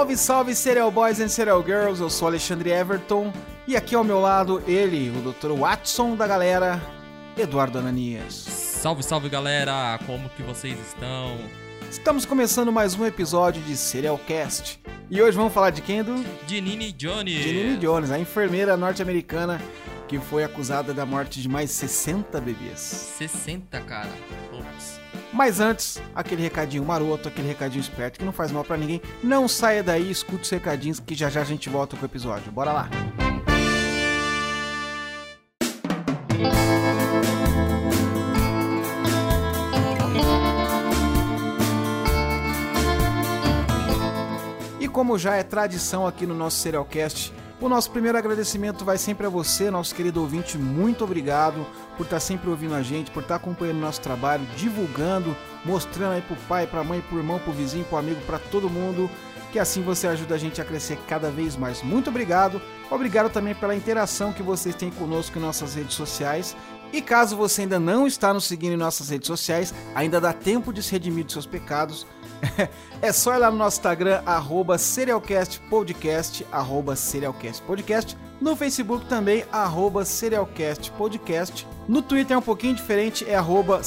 Salve, salve Serial Boys and Serial Girls, eu sou Alexandre Everton e aqui ao meu lado ele, o Dr. Watson da galera, Eduardo Ananias. Salve, salve galera, como que vocês estão? Estamos começando mais um episódio de Serial Cast e hoje vamos falar de quem, Edu? De Nini Jones. De Nini Jones, a enfermeira norte-americana que foi acusada da morte de mais 60 bebês. 60, cara. Ops. Mas antes, aquele recadinho maroto, aquele recadinho esperto que não faz mal para ninguém. Não saia daí, escute os recadinhos que já já a gente volta com o episódio. Bora lá. E como já é tradição aqui no nosso Serialcast, o nosso primeiro agradecimento vai sempre a você, nosso querido ouvinte. Muito obrigado por estar sempre ouvindo a gente, por estar acompanhando o nosso trabalho, divulgando, mostrando aí pro pai, pra mãe, pro irmão, pro vizinho, pro amigo, para todo mundo. Que assim você ajuda a gente a crescer cada vez mais. Muito obrigado. Obrigado também pela interação que vocês têm conosco em nossas redes sociais. E caso você ainda não está nos seguindo em nossas redes sociais, ainda dá tempo de se redimir dos seus pecados é só ir lá no nosso Instagram, arroba serialcastpodcast, arroba serialcastpodcast. No Facebook também, arroba serialcastpodcast. No Twitter é um pouquinho diferente, é arroba.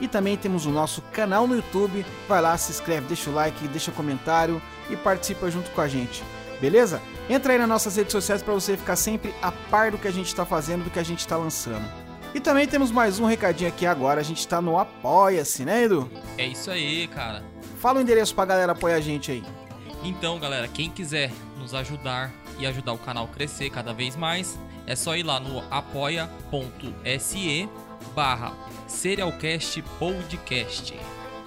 E também temos o nosso canal no YouTube. Vai lá, se inscreve, deixa o like, deixa o comentário e participa junto com a gente. Beleza? Entra aí nas nossas redes sociais para você ficar sempre a par do que a gente está fazendo, do que a gente está lançando. E também temos mais um recadinho aqui agora, a gente tá no Apoia-se, né, Edu? É isso aí, cara. Fala o endereço pra galera apoiar a gente aí. Então, galera, quem quiser nos ajudar e ajudar o canal a crescer cada vez mais, é só ir lá no apoia.se barra Serialcast Podcast.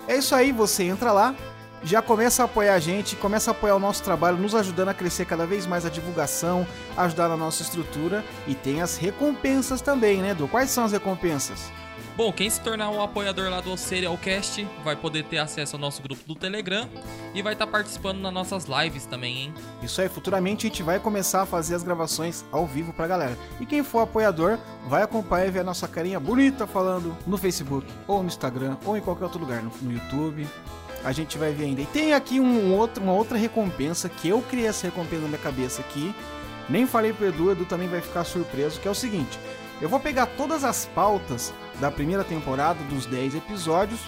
É isso aí, você entra lá, já começa a apoiar a gente, começa a apoiar o nosso trabalho, nos ajudando a crescer cada vez mais a divulgação, ajudar na nossa estrutura e tem as recompensas também, né, Edu? Quais são as recompensas? Bom, quem se tornar um apoiador lá do Serialcast vai poder ter acesso ao nosso grupo do Telegram e vai estar tá participando nas nossas lives também, hein? Isso aí, futuramente a gente vai começar a fazer as gravações ao vivo pra galera. E quem for apoiador, vai acompanhar e ver a nossa carinha bonita falando no Facebook, ou no Instagram, ou em qualquer outro lugar, no, no YouTube, a gente vai ver ainda. E tem aqui um outro, uma outra recompensa que eu criei essa recompensa na minha cabeça aqui. Nem falei pro Edu, Edu também vai ficar surpreso, que é o seguinte. Eu vou pegar todas as pautas da primeira temporada, dos 10 episódios,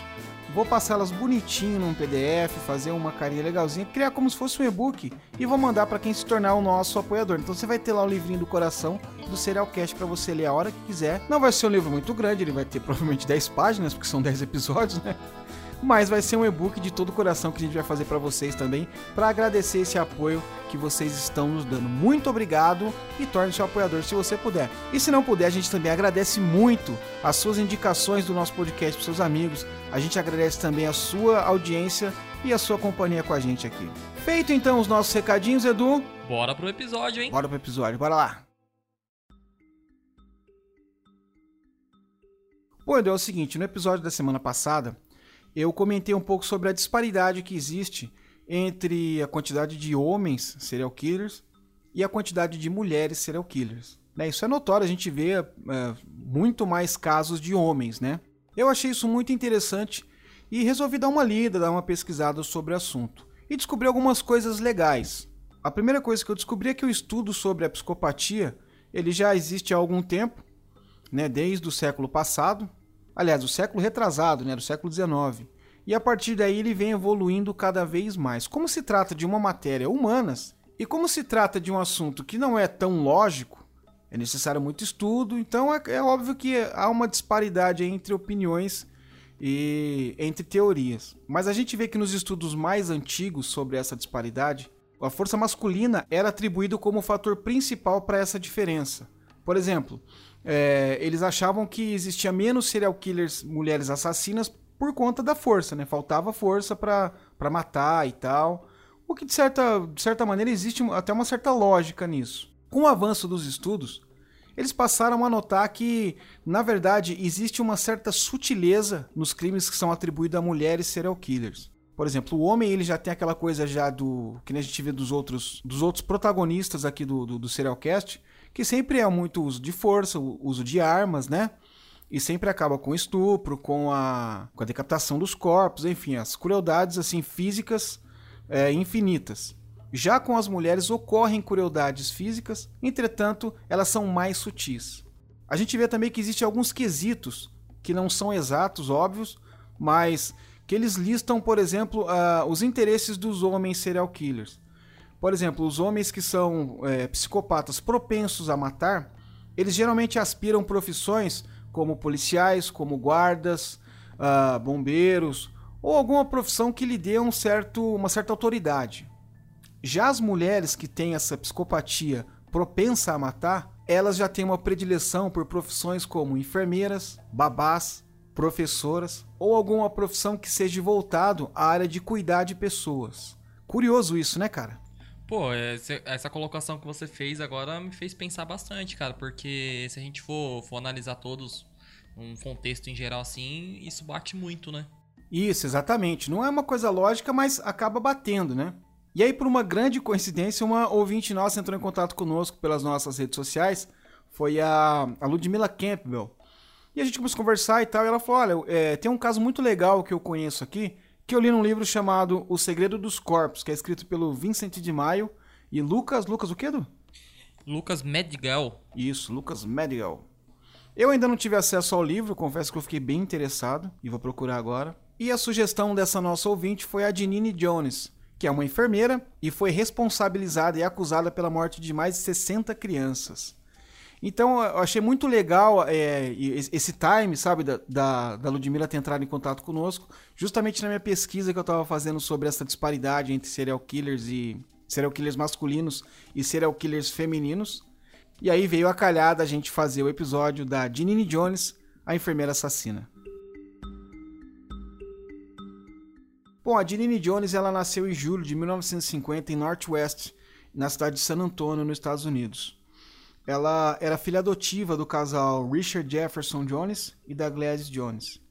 vou passá-las bonitinho num PDF, fazer uma carinha legalzinha, criar como se fosse um e-book e vou mandar para quem se tornar o nosso apoiador. Então você vai ter lá o livrinho do coração do Serialcast para você ler a hora que quiser. Não vai ser um livro muito grande, ele vai ter provavelmente 10 páginas, porque são 10 episódios, né? Mas vai ser um e-book de todo o coração que a gente vai fazer para vocês também, para agradecer esse apoio que vocês estão nos dando. Muito obrigado e torne-se um apoiador se você puder. E se não puder, a gente também agradece muito as suas indicações do nosso podcast para seus amigos. A gente agradece também a sua audiência e a sua companhia com a gente aqui. Feito então os nossos recadinhos, Edu. Bora pro episódio, hein? Bora pro episódio, bora lá. Bom, Edu, é o seguinte, no episódio da semana passada, eu comentei um pouco sobre a disparidade que existe entre a quantidade de homens serial killers e a quantidade de mulheres serial killers. Né? Isso é notório, a gente vê é, muito mais casos de homens, né? Eu achei isso muito interessante e resolvi dar uma lida, dar uma pesquisada sobre o assunto. E descobri algumas coisas legais. A primeira coisa que eu descobri é que o estudo sobre a psicopatia ele já existe há algum tempo, né, desde o século passado, aliás, do século retrasado, né, do século XIX. E a partir daí ele vem evoluindo cada vez mais. Como se trata de uma matéria humanas e como se trata de um assunto que não é tão lógico, é necessário muito estudo, então é, é óbvio que há uma disparidade entre opiniões e entre teorias. Mas a gente vê que nos estudos mais antigos sobre essa disparidade, a força masculina era atribuída como fator principal para essa diferença. Por exemplo, é, eles achavam que existia menos serial killers mulheres assassinas por conta da força, né? Faltava força para matar e tal. O que de certa, de certa maneira existe até uma certa lógica nisso. Com o avanço dos estudos, eles passaram a notar que, na verdade, existe uma certa sutileza nos crimes que são atribuídos a mulheres serial killers. Por exemplo, o homem ele já tem aquela coisa já do que a gente vê dos outros dos outros protagonistas aqui do, do, do Serialcast, que sempre é muito uso de força, uso de armas, né? E sempre acaba com estupro, com a, com a decapitação dos corpos, enfim, as crueldades assim físicas é, infinitas. Já com as mulheres ocorrem crueldades físicas, entretanto, elas são mais sutis. A gente vê também que existem alguns quesitos que não são exatos, óbvios, mas que eles listam, por exemplo, uh, os interesses dos homens serial killers. Por exemplo, os homens que são é, psicopatas propensos a matar, eles geralmente aspiram profissões como policiais, como guardas, uh, bombeiros ou alguma profissão que lhe dê um certo, uma certa autoridade. Já as mulheres que têm essa psicopatia propensa a matar, elas já têm uma predileção por profissões como enfermeiras, babás, professoras ou alguma profissão que seja voltado à área de cuidar de pessoas. Curioso isso, né, cara? Pô, essa colocação que você fez agora me fez pensar bastante, cara, porque se a gente for, for analisar todos um contexto em geral assim, isso bate muito, né? Isso, exatamente. Não é uma coisa lógica, mas acaba batendo, né? E aí, por uma grande coincidência, uma ouvinte nossa entrou em contato conosco pelas nossas redes sociais. Foi a, a Ludmilla Campbell. E a gente começou a conversar e tal. E ela falou: Olha, é, tem um caso muito legal que eu conheço aqui que eu li num livro chamado O Segredo dos Corpos, que é escrito pelo Vincent de Maio e Lucas. Lucas o quê, Edu? Lucas Medigal. Isso, Lucas Medigal. Eu ainda não tive acesso ao livro, confesso que eu fiquei bem interessado e vou procurar agora. E a sugestão dessa nossa ouvinte foi a Janine Jones, que é uma enfermeira e foi responsabilizada e acusada pela morte de mais de 60 crianças. Então eu achei muito legal é, esse time, sabe, da, da, da Ludmilla ter entrado em contato conosco, justamente na minha pesquisa que eu estava fazendo sobre essa disparidade entre serial killers e serial killers masculinos e serial killers femininos. E aí veio a calhada a gente fazer o episódio da Janine Jones, a enfermeira assassina. Bom, a Janine Jones ela nasceu em julho de 1950 em Northwest, na cidade de San Antonio, nos Estados Unidos. Ela era filha adotiva do casal Richard Jefferson Jones e da Gladys Jones.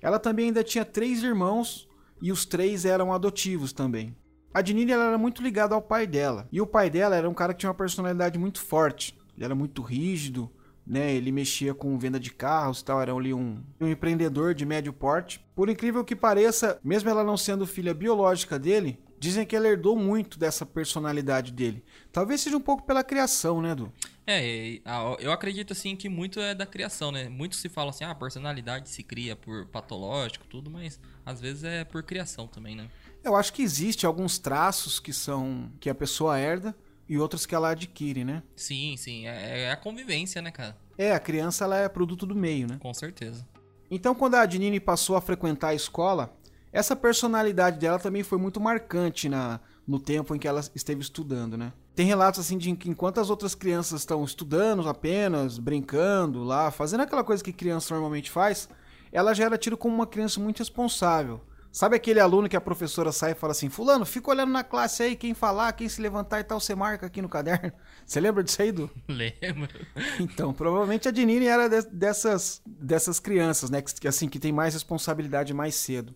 Ela também ainda tinha três irmãos e os três eram adotivos também. A Janine era muito ligada ao pai dela. E o pai dela era um cara que tinha uma personalidade muito forte. Ele era muito rígido, né? Ele mexia com venda de carros, tal, era ali um, um empreendedor de médio porte. Por incrível que pareça, mesmo ela não sendo filha biológica dele, dizem que ela herdou muito dessa personalidade dele. Talvez seja um pouco pela criação, né, Du? É, eu acredito assim que muito é da criação, né? Muitos se falam assim, ah, a personalidade se cria por patológico, tudo, mas às vezes é por criação também, né? Eu acho que existe alguns traços que são que a pessoa herda e outros que ela adquire, né? Sim, sim, é, é a convivência, né, cara? É, a criança ela é produto do meio, né? Com certeza. Então, quando a Adnine passou a frequentar a escola, essa personalidade dela também foi muito marcante na, no tempo em que ela esteve estudando, né? Tem relatos assim de que enquanto as outras crianças estão estudando apenas, brincando lá, fazendo aquela coisa que criança normalmente faz, ela já era tida como uma criança muito responsável. Sabe aquele aluno que a professora sai e fala assim: Fulano, fica olhando na classe aí, quem falar, quem se levantar e tal, você marca aqui no caderno. Você lembra disso aí, Du? Lembro. Então, provavelmente a Dinini era de, dessas, dessas crianças, né? Que, assim, que tem mais responsabilidade mais cedo.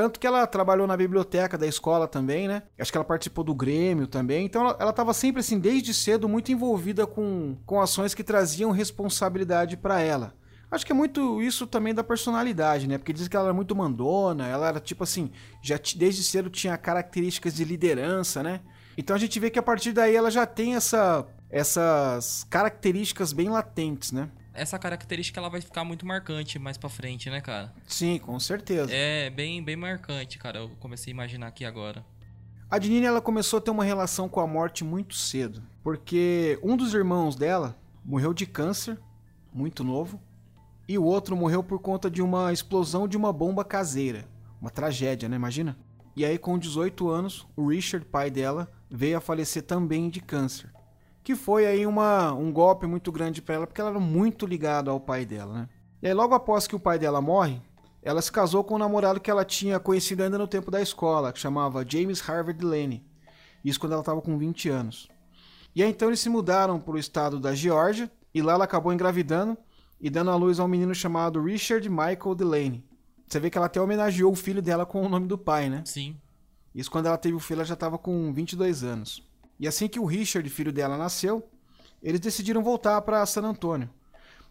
Tanto que ela trabalhou na biblioteca da escola também, né? Acho que ela participou do Grêmio também. Então ela estava sempre, assim, desde cedo, muito envolvida com, com ações que traziam responsabilidade para ela. Acho que é muito isso também da personalidade, né? Porque diz que ela era muito mandona, ela era tipo assim, já desde cedo tinha características de liderança, né? Então a gente vê que a partir daí ela já tem essa, essas características bem latentes, né? Essa característica ela vai ficar muito marcante mais para frente, né, cara? Sim, com certeza. É bem, bem marcante, cara. Eu comecei a imaginar aqui agora. A Dinine ela começou a ter uma relação com a morte muito cedo, porque um dos irmãos dela morreu de câncer, muito novo, e o outro morreu por conta de uma explosão de uma bomba caseira. Uma tragédia, né? Imagina? E aí, com 18 anos, o Richard, pai dela, veio a falecer também de câncer que foi aí uma, um golpe muito grande para ela, porque ela era muito ligada ao pai dela, né? E aí, logo após que o pai dela morre, ela se casou com um namorado que ela tinha conhecido ainda no tempo da escola, que chamava James Harvard Delaney. Isso quando ela estava com 20 anos. E aí então eles se mudaram para o estado da Geórgia, e lá ela acabou engravidando e dando à luz a um menino chamado Richard Michael Delaney. Você vê que ela até homenageou o filho dela com o nome do pai, né? Sim. Isso quando ela teve o filho, ela já estava com 22 anos. E assim que o Richard, filho dela, nasceu, eles decidiram voltar para San Antônio.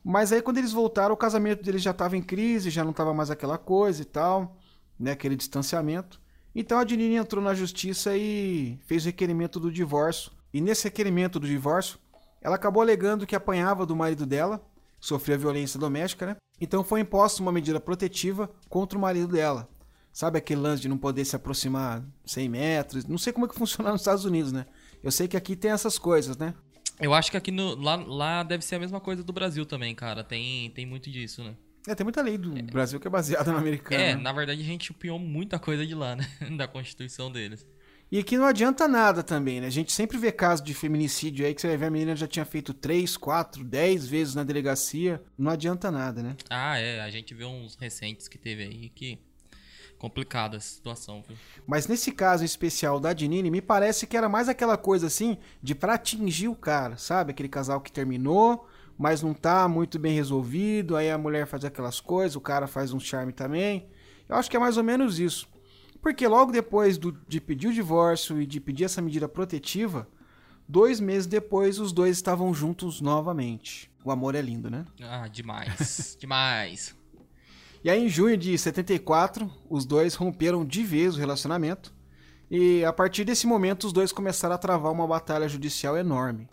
Mas aí quando eles voltaram, o casamento deles já estava em crise, já não estava mais aquela coisa e tal, né, aquele distanciamento. Então a Janine entrou na justiça e fez o requerimento do divórcio. E nesse requerimento do divórcio, ela acabou alegando que apanhava do marido dela, sofria violência doméstica, né? Então foi imposta uma medida protetiva contra o marido dela. Sabe aquele lance de não poder se aproximar 100 metros? Não sei como é que funciona nos Estados Unidos, né? Eu sei que aqui tem essas coisas, né? Eu acho que aqui no, lá, lá deve ser a mesma coisa do Brasil também, cara. Tem, tem muito disso, né? É, tem muita lei do é. Brasil que é baseada no americano. É, né? na verdade a gente copiou muita coisa de lá, né? da Constituição deles. E aqui não adianta nada também, né? A gente sempre vê casos de feminicídio aí que você vai ver a menina já tinha feito 3, 4, 10 vezes na delegacia. Não adianta nada, né? Ah, é. A gente vê uns recentes que teve aí que complicada a situação. Viu? Mas nesse caso especial da Dinine, me parece que era mais aquela coisa assim de pra atingir o cara, sabe? Aquele casal que terminou, mas não tá muito bem resolvido, aí a mulher faz aquelas coisas, o cara faz um charme também. Eu acho que é mais ou menos isso. Porque logo depois do, de pedir o divórcio e de pedir essa medida protetiva, dois meses depois os dois estavam juntos novamente. O amor é lindo, né? Ah, demais. demais. E aí, em junho de 74, os dois romperam de vez o relacionamento. E a partir desse momento, os dois começaram a travar uma batalha judicial enorme.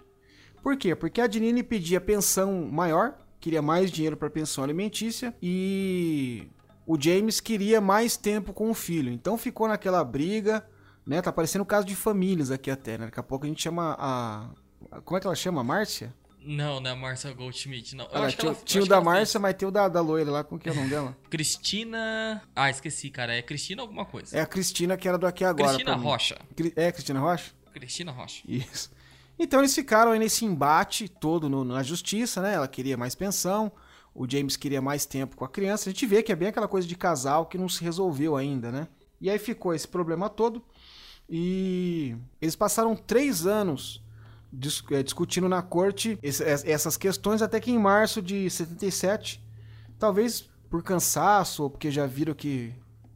Por quê? Porque a Janine pedia pensão maior, queria mais dinheiro para pensão alimentícia, e o James queria mais tempo com o filho. Então ficou naquela briga, né? Tá parecendo um caso de famílias aqui até, né? Daqui a pouco a gente chama a. Como é que ela chama? Márcia? Não, não é a Márcia Goldschmidt, não. Eu acho tinha, ela, tinha o da Márcia, mas tem o da, da loira lá, como que é o nome dela? Cristina... Ah, esqueci, cara. É Cristina alguma coisa. É a Cristina que era do Aqui Agora. Cristina Rocha. É, Cristina Rocha? Cristina Rocha. Isso. Então eles ficaram aí nesse embate todo no, na justiça, né? Ela queria mais pensão, o James queria mais tempo com a criança. A gente vê que é bem aquela coisa de casal que não se resolveu ainda, né? E aí ficou esse problema todo. E eles passaram três anos é, discutindo na corte essas questões até que em março de 77, talvez por cansaço ou porque já viram que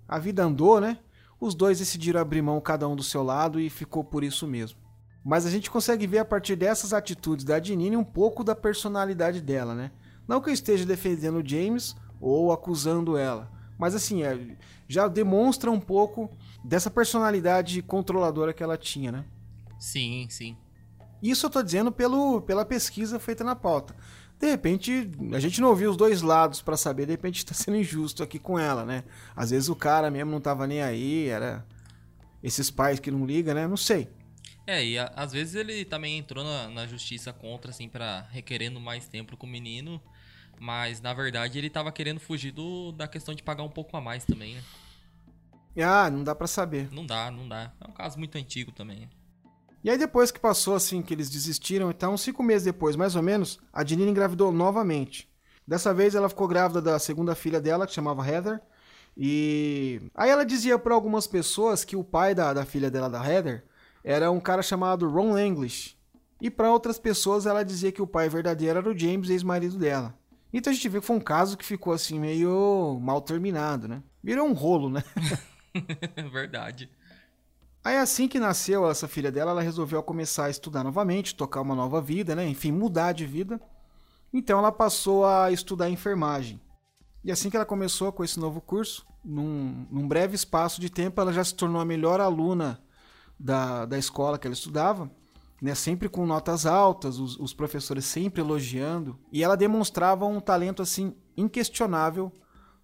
a vida andou, né? Os dois decidiram abrir mão cada um do seu lado e ficou por isso mesmo. Mas a gente consegue ver a partir dessas atitudes da Janine um pouco da personalidade dela, né? Não que eu esteja defendendo o James ou acusando ela, mas assim, é, já demonstra um pouco dessa personalidade controladora que ela tinha, né? Sim, sim. Isso eu tô dizendo pelo, pela pesquisa feita na pauta. De repente, a gente não ouviu os dois lados para saber, de repente tá sendo injusto aqui com ela, né? Às vezes o cara mesmo não tava nem aí, era esses pais que não ligam, né? Não sei. É, e a, às vezes ele também entrou na, na justiça contra, assim, para requerendo mais tempo com o menino, mas na verdade ele tava querendo fugir do, da questão de pagar um pouco a mais também, né? Ah, não dá para saber. Não dá, não dá. É um caso muito antigo também. E aí depois que passou assim, que eles desistiram, então cinco meses depois, mais ou menos, a Janine engravidou novamente. Dessa vez ela ficou grávida da segunda filha dela, que chamava Heather. E aí ela dizia para algumas pessoas que o pai da, da filha dela, da Heather, era um cara chamado Ron English. E para outras pessoas ela dizia que o pai verdadeiro era o James, ex-marido dela. Então a gente vê que foi um caso que ficou assim meio mal terminado, né? Virou um rolo, né? Verdade. Aí assim que nasceu essa filha dela, ela resolveu começar a estudar novamente, tocar uma nova vida, né? Enfim, mudar de vida. Então ela passou a estudar enfermagem. E assim que ela começou com esse novo curso, num, num breve espaço de tempo, ela já se tornou a melhor aluna da, da escola que ela estudava, né? Sempre com notas altas, os, os professores sempre elogiando. E ela demonstrava um talento assim inquestionável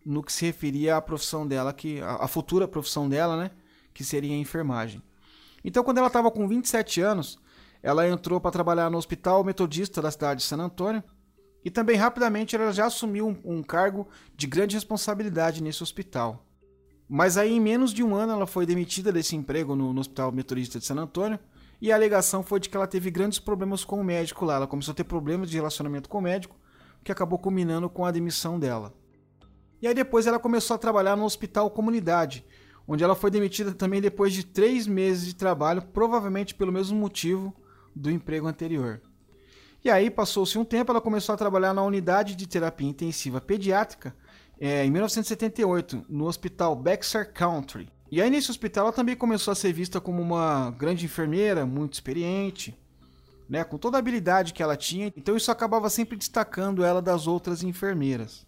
no que se referia à profissão dela, que a, a futura profissão dela, né? Que seria a enfermagem. Então, quando ela estava com 27 anos, ela entrou para trabalhar no Hospital Metodista da cidade de San Antônio e também rapidamente ela já assumiu um, um cargo de grande responsabilidade nesse hospital. Mas aí, em menos de um ano, ela foi demitida desse emprego no, no Hospital Metodista de San Antônio e a alegação foi de que ela teve grandes problemas com o médico lá. Ela começou a ter problemas de relacionamento com o médico, que acabou culminando com a demissão dela. E aí depois ela começou a trabalhar no hospital comunidade, onde ela foi demitida também depois de três meses de trabalho, provavelmente pelo mesmo motivo do emprego anterior. E aí, passou-se um tempo, ela começou a trabalhar na unidade de terapia intensiva pediátrica é, em 1978, no hospital Bexar Country. E aí, nesse hospital, ela também começou a ser vista como uma grande enfermeira, muito experiente, né, com toda a habilidade que ela tinha, então isso acabava sempre destacando ela das outras enfermeiras.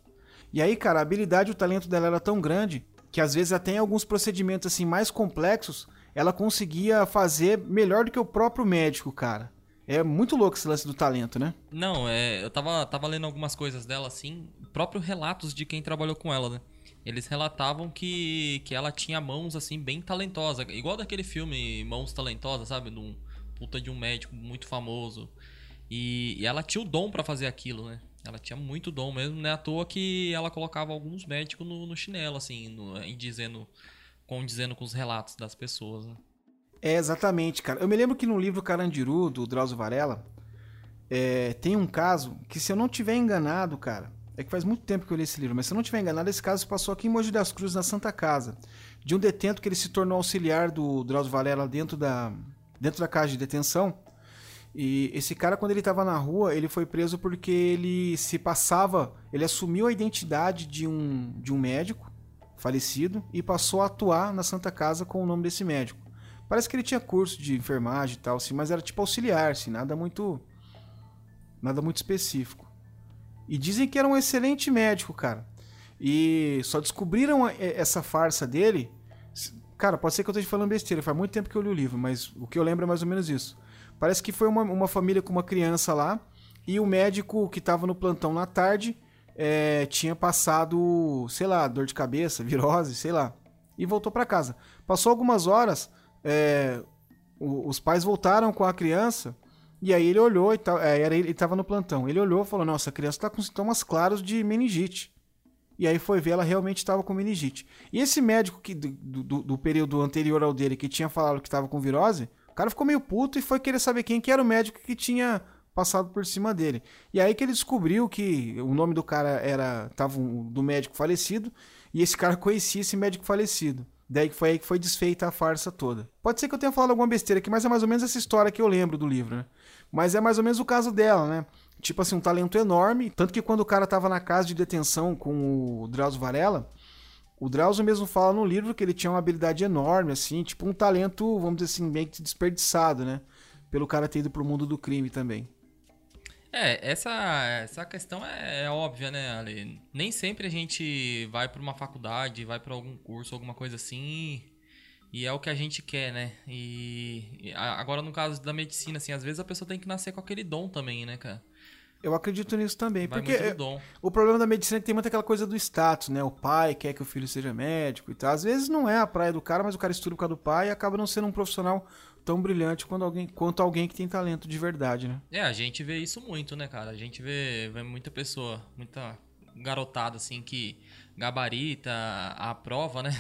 E aí, cara, a habilidade e o talento dela era tão grande que às vezes até em alguns procedimentos assim mais complexos, ela conseguia fazer melhor do que o próprio médico, cara. É muito louco esse lance do talento, né? Não, é, eu tava, tava lendo algumas coisas dela, assim, próprios relatos de quem trabalhou com ela, né? Eles relatavam que, que ela tinha mãos, assim, bem talentosas. Igual daquele filme Mãos Talentosas, sabe? De um puta de um médico muito famoso. E, e ela tinha o dom para fazer aquilo, né? Ela tinha muito dom mesmo, não é à toa que ela colocava alguns médicos no, no chinelo, assim, no, em dizendo, condizendo com os relatos das pessoas, né? É, exatamente, cara. Eu me lembro que no livro Carandiru, do Drauzio Varela, é, tem um caso que, se eu não tiver enganado, cara, é que faz muito tempo que eu li esse livro, mas se eu não tiver enganado, esse caso passou aqui em Mogi das Cruzes, na Santa Casa, de um detento que ele se tornou auxiliar do Drauzio Varela dentro da, dentro da casa de detenção. E esse cara, quando ele estava na rua, ele foi preso porque ele se passava, ele assumiu a identidade de um, de um médico falecido e passou a atuar na Santa Casa com o nome desse médico. Parece que ele tinha curso de enfermagem e tal, assim, mas era tipo auxiliar, assim, nada muito. Nada muito específico. E dizem que era um excelente médico, cara. E só descobriram essa farsa dele. Cara, pode ser que eu esteja falando besteira, faz muito tempo que eu li o livro, mas o que eu lembro é mais ou menos isso. Parece que foi uma, uma família com uma criança lá e o médico que estava no plantão na tarde é, tinha passado, sei lá, dor de cabeça, virose, sei lá, e voltou para casa. Passou algumas horas, é, os pais voltaram com a criança e aí ele olhou e tal, é, era ele estava no plantão. Ele olhou e falou: "Nossa, a criança está com sintomas claros de meningite". E aí foi ver, ela realmente estava com meningite. E esse médico que do, do, do, período anterior ao dele que tinha falado que estava com virose, o cara ficou meio puto e foi querer saber quem que era o médico que tinha passado por cima dele. E aí que ele descobriu que o nome do cara era tava um, do médico falecido e esse cara conhecia esse médico falecido. Daí que foi aí que foi desfeita a farsa toda. Pode ser que eu tenha falado alguma besteira aqui, mas é mais ou menos essa história que eu lembro do livro, né? Mas é mais ou menos o caso dela, né? Tipo assim, um talento enorme. Tanto que quando o cara tava na casa de detenção com o Drauzio Varela, o Drauzio mesmo fala no livro que ele tinha uma habilidade enorme, assim, tipo um talento, vamos dizer assim, meio que desperdiçado, né? Pelo cara ter ido pro mundo do crime também. É, essa, essa questão é, é, óbvia, né, Ale? Nem sempre a gente vai para uma faculdade, vai para algum curso, alguma coisa assim, e é o que a gente quer, né? E, e agora no caso da medicina, assim, às vezes a pessoa tem que nascer com aquele dom também, né, cara? Eu acredito nisso também, vai porque é, o problema da medicina é que tem muita aquela coisa do status, né? O pai quer que o filho seja médico e tal. Às vezes não é a praia do cara, mas o cara estuda por causa do pai e acaba não sendo um profissional tão brilhante quanto alguém, quanto alguém que tem talento de verdade, né? É, a gente vê isso muito, né, cara? A gente vê, vê muita pessoa, muita garotada, assim, que gabarita a prova, né?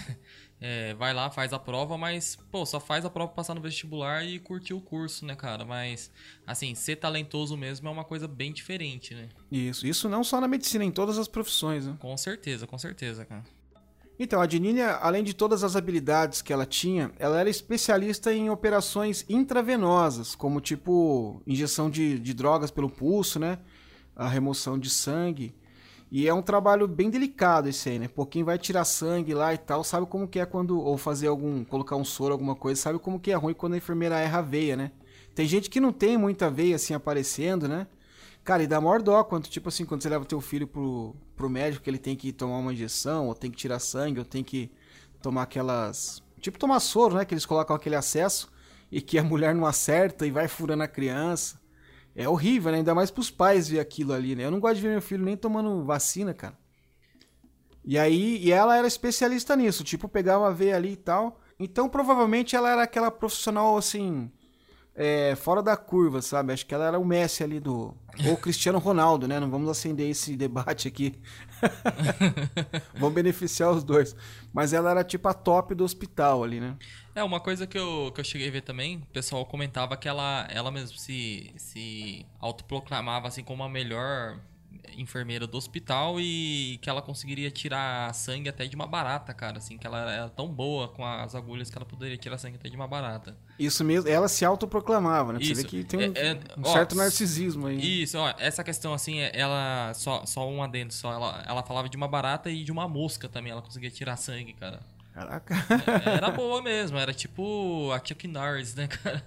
É, vai lá, faz a prova, mas, pô, só faz a prova passar no vestibular e curtir o curso, né, cara? Mas, assim, ser talentoso mesmo é uma coisa bem diferente, né? Isso, isso não só na medicina, em todas as profissões, né? Com certeza, com certeza, cara. Então, a Dininha, além de todas as habilidades que ela tinha, ela era especialista em operações intravenosas, como tipo injeção de, de drogas pelo pulso, né? A remoção de sangue. E é um trabalho bem delicado esse aí, né? Pouquinho vai tirar sangue lá e tal, sabe como que é quando. Ou fazer algum. colocar um soro, alguma coisa, sabe como que é ruim quando a enfermeira erra a veia, né? Tem gente que não tem muita veia assim aparecendo, né? Cara, e dá maior dó quando, tipo assim, quando você leva teu filho pro, pro médico, que ele tem que tomar uma injeção, ou tem que tirar sangue, ou tem que tomar aquelas. Tipo tomar soro, né? Que eles colocam aquele acesso e que a mulher não acerta e vai furando a criança. É horrível, né? Ainda mais pros pais ver aquilo ali, né? Eu não gosto de ver meu filho nem tomando vacina, cara. E aí, e ela era especialista nisso, tipo, pegava a veia ali e tal. Então, provavelmente ela era aquela profissional assim, é, fora da curva, sabe? Acho que ela era o Messi ali do. Ou o Cristiano Ronaldo, né? Não vamos acender esse debate aqui. vamos beneficiar os dois. Mas ela era tipo a top do hospital ali, né? É, uma coisa que eu, que eu cheguei a ver também, o pessoal comentava que ela, ela mesmo se, se autoproclamava assim como a melhor enfermeira do hospital e que ela conseguiria tirar sangue até de uma barata, cara, assim, que ela era tão boa com as agulhas que ela poderia tirar sangue até de uma barata. Isso mesmo, ela se autoproclamava, né? Isso. Você vê que tem um, é, é, um ó, certo narcisismo aí. Isso, ó, essa questão assim, é, ela só, só um adendo, só ela, ela falava de uma barata e de uma mosca também, ela conseguia tirar sangue, cara. Caraca. É, era boa mesmo, era tipo a Chuck Norris, né, cara?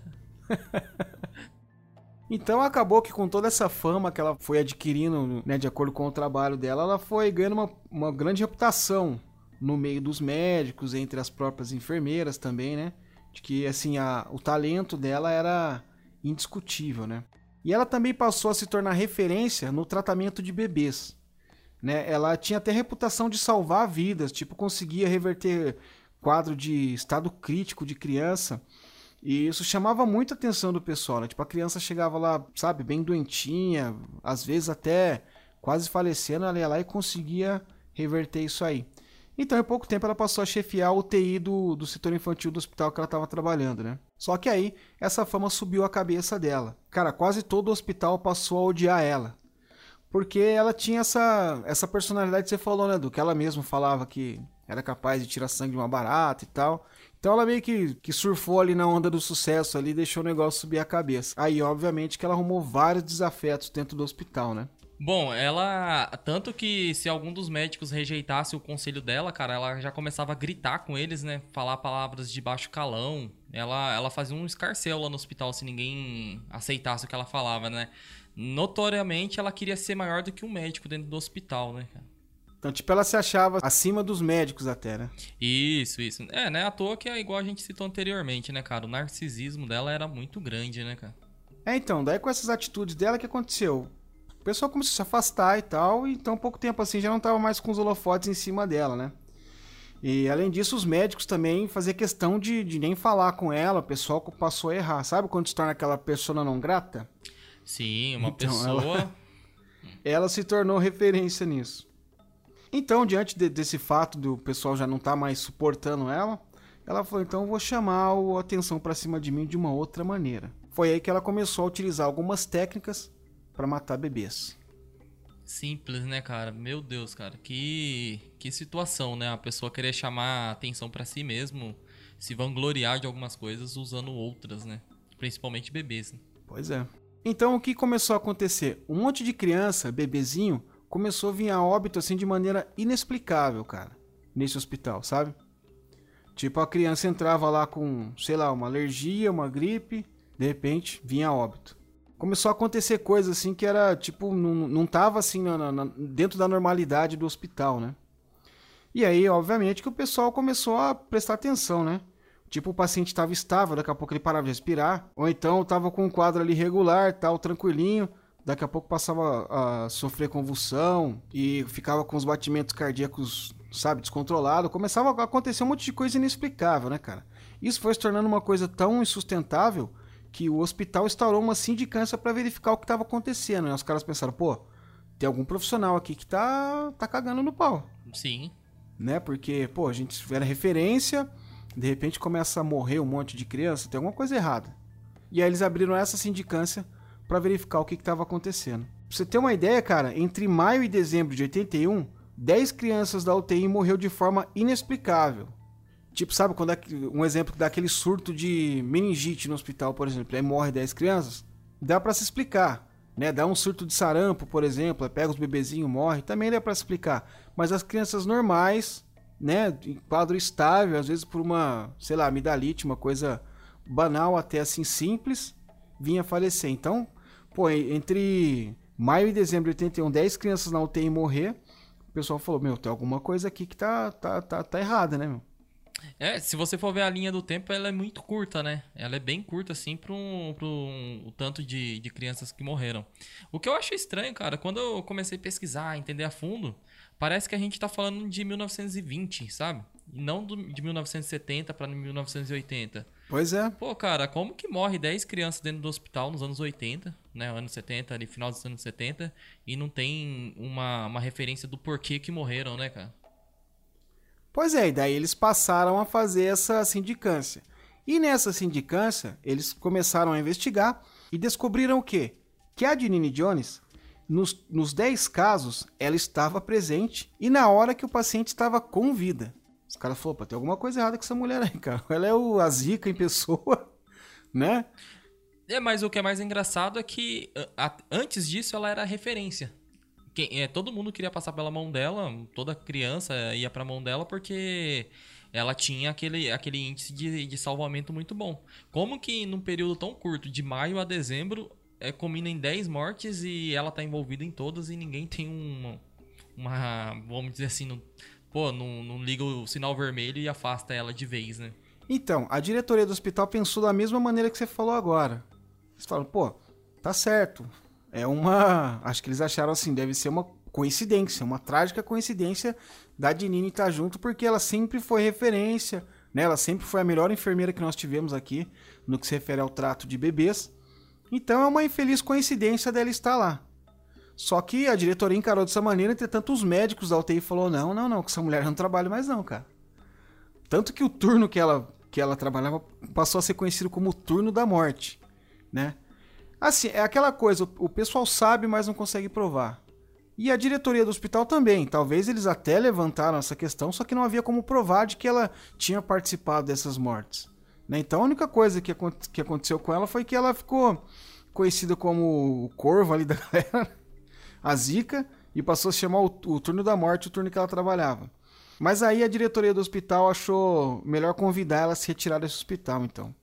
Então acabou que com toda essa fama que ela foi adquirindo, né, de acordo com o trabalho dela, ela foi ganhando uma, uma grande reputação no meio dos médicos, entre as próprias enfermeiras também, né? De que assim a, o talento dela era indiscutível, né? E ela também passou a se tornar referência no tratamento de bebês. Né? Ela tinha até reputação de salvar vidas, tipo, conseguia reverter quadro de estado crítico de criança. E isso chamava muito a atenção do pessoal, né? Tipo, a criança chegava lá, sabe, bem doentinha, às vezes até quase falecendo, ela ia lá e conseguia reverter isso aí. Então, em pouco tempo, ela passou a chefiar o UTI do, do setor infantil do hospital que ela estava trabalhando, né? Só que aí, essa fama subiu a cabeça dela. Cara, quase todo o hospital passou a odiar ela. Porque ela tinha essa, essa personalidade que você falou, né? Do que ela mesma falava que era capaz de tirar sangue de uma barata e tal. Então ela meio que, que surfou ali na onda do sucesso ali, deixou o negócio subir a cabeça. Aí, obviamente, que ela arrumou vários desafetos dentro do hospital, né? Bom, ela. Tanto que se algum dos médicos rejeitasse o conselho dela, cara, ela já começava a gritar com eles, né? Falar palavras de baixo calão. Ela, ela fazia um escarcel lá no hospital se ninguém aceitasse o que ela falava, né? Notoriamente ela queria ser maior do que um médico dentro do hospital, né, cara? Então, tipo, ela se achava acima dos médicos até, né? Isso, isso. É, né? À toa que é igual a gente citou anteriormente, né, cara? O narcisismo dela era muito grande, né, cara? É, então, daí com essas atitudes dela, o que aconteceu? O pessoal começou a se afastar e tal, e então pouco tempo assim já não tava mais com os holofotes em cima dela, né? E além disso, os médicos também faziam questão de, de nem falar com ela, o pessoal passou a errar. Sabe quando se torna aquela pessoa não grata? Sim, uma então, pessoa. Ela, ela, se tornou referência nisso. Então, diante de, desse fato do pessoal já não estar tá mais suportando ela, ela falou: então eu vou chamar a atenção para cima de mim de uma outra maneira. Foi aí que ela começou a utilizar algumas técnicas para matar bebês. Simples, né, cara? Meu Deus, cara, que que situação, né? A pessoa querer chamar a atenção para si mesmo, se vangloriar de algumas coisas usando outras, né? Principalmente bebês. Né? Pois é. Então o que começou a acontecer? Um monte de criança, bebezinho, começou a vir a óbito assim de maneira inexplicável, cara, nesse hospital, sabe? Tipo, a criança entrava lá com, sei lá, uma alergia, uma gripe, de repente vinha a óbito começou a acontecer coisas assim que era, tipo, não, não tava assim na, na, dentro da normalidade do hospital, né? E aí, obviamente, que o pessoal começou a prestar atenção, né? Tipo, o paciente estava estável, daqui a pouco ele parava de respirar, ou então estava com um quadro ali regular, tal, tranquilinho, daqui a pouco passava a sofrer convulsão e ficava com os batimentos cardíacos, sabe, descontrolado. Começava a acontecer um monte de coisa inexplicável, né, cara? Isso foi se tornando uma coisa tão insustentável que o hospital instaurou uma sindicância para verificar o que estava acontecendo. E os caras pensaram, pô, tem algum profissional aqui que tá, tá cagando no pau. Sim. Né? Porque, pô, a gente era referência, de repente começa a morrer um monte de criança, tem alguma coisa errada. E aí eles abriram essa sindicância para verificar o que estava acontecendo. Pra você ter uma ideia, cara, entre maio e dezembro de 81, 10 crianças da UTI morreu de forma inexplicável. Tipo, sabe quando é um exemplo daquele surto de meningite no hospital, por exemplo, aí morre 10 crianças? Dá para se explicar, né? Dá um surto de sarampo, por exemplo, pega os bebezinhos, morre, também dá para explicar. Mas as crianças normais, né, em quadro estável, às vezes por uma, sei lá, amidalite, uma coisa banal até assim simples, vinha falecer. Então, pô, entre maio e dezembro de 81, 10 crianças na UTI morrer, o pessoal falou: "Meu, tem alguma coisa aqui que tá tá tá, tá errada, né, meu?" É, se você for ver a linha do tempo, ela é muito curta, né? Ela é bem curta, assim, para um, um, o tanto de, de crianças que morreram. O que eu acho estranho, cara, quando eu comecei a pesquisar, entender a fundo, parece que a gente tá falando de 1920, sabe? E não do, de 1970 para 1980. Pois é. Pô, cara, como que morre 10 crianças dentro do hospital nos anos 80, né? Anos 70, ali, final dos anos 70, e não tem uma, uma referência do porquê que morreram, né, cara? Pois é, e daí eles passaram a fazer essa sindicância. E nessa sindicância, eles começaram a investigar e descobriram o quê? Que a Janine Jones, nos, nos 10 casos, ela estava presente e na hora que o paciente estava com vida. Os caras falaram, tem alguma coisa errada com essa mulher aí, cara. Ela é o, a zica em pessoa, né? É, mas o que é mais engraçado é que a, antes disso ela era referência. Quem, é, todo mundo queria passar pela mão dela, toda criança ia pra mão dela porque ela tinha aquele, aquele índice de, de salvamento muito bom. Como que num período tão curto, de maio a dezembro, é, combina em 10 mortes e ela tá envolvida em todas e ninguém tem uma, uma vamos dizer assim, não, pô, não, não liga o sinal vermelho e afasta ela de vez, né? Então, a diretoria do hospital pensou da mesma maneira que você falou agora. Eles falaram, pô, tá certo. É uma. Acho que eles acharam assim, deve ser uma coincidência, uma trágica coincidência da Dinini estar tá junto, porque ela sempre foi referência, né? Ela sempre foi a melhor enfermeira que nós tivemos aqui no que se refere ao trato de bebês. Então é uma infeliz coincidência dela estar lá. Só que a diretoria encarou dessa maneira, entretanto, os médicos da UTI falou: não, não, não, que essa mulher não trabalha mais, não, cara. Tanto que o turno que ela, que ela trabalhava passou a ser conhecido como o turno da morte, né? Assim, é aquela coisa, o pessoal sabe, mas não consegue provar. E a diretoria do hospital também. Talvez eles até levantaram essa questão, só que não havia como provar de que ela tinha participado dessas mortes. Né? Então a única coisa que, que aconteceu com ela foi que ela ficou conhecida como o corvo ali da galera, a zica, e passou a se chamar o, o turno da morte, o turno que ela trabalhava. Mas aí a diretoria do hospital achou melhor convidar ela a se retirar desse hospital, então.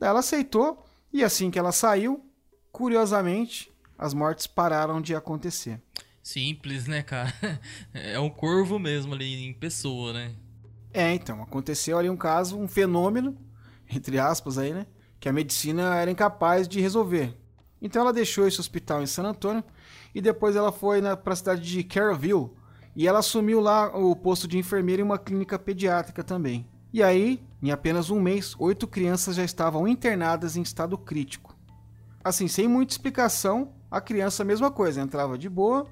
Daí ela aceitou, e assim que ela saiu, curiosamente, as mortes pararam de acontecer. Simples, né, cara? É um corvo mesmo ali em pessoa, né? É, então, aconteceu ali um caso, um fenômeno, entre aspas aí, né? Que a medicina era incapaz de resolver. Então ela deixou esse hospital em San Antônio e depois ela foi para a cidade de Carrollville e ela assumiu lá o posto de enfermeira em uma clínica pediátrica também. E aí, em apenas um mês, oito crianças já estavam internadas em estado crítico assim, sem muita explicação, a criança, a mesma coisa, entrava de boa,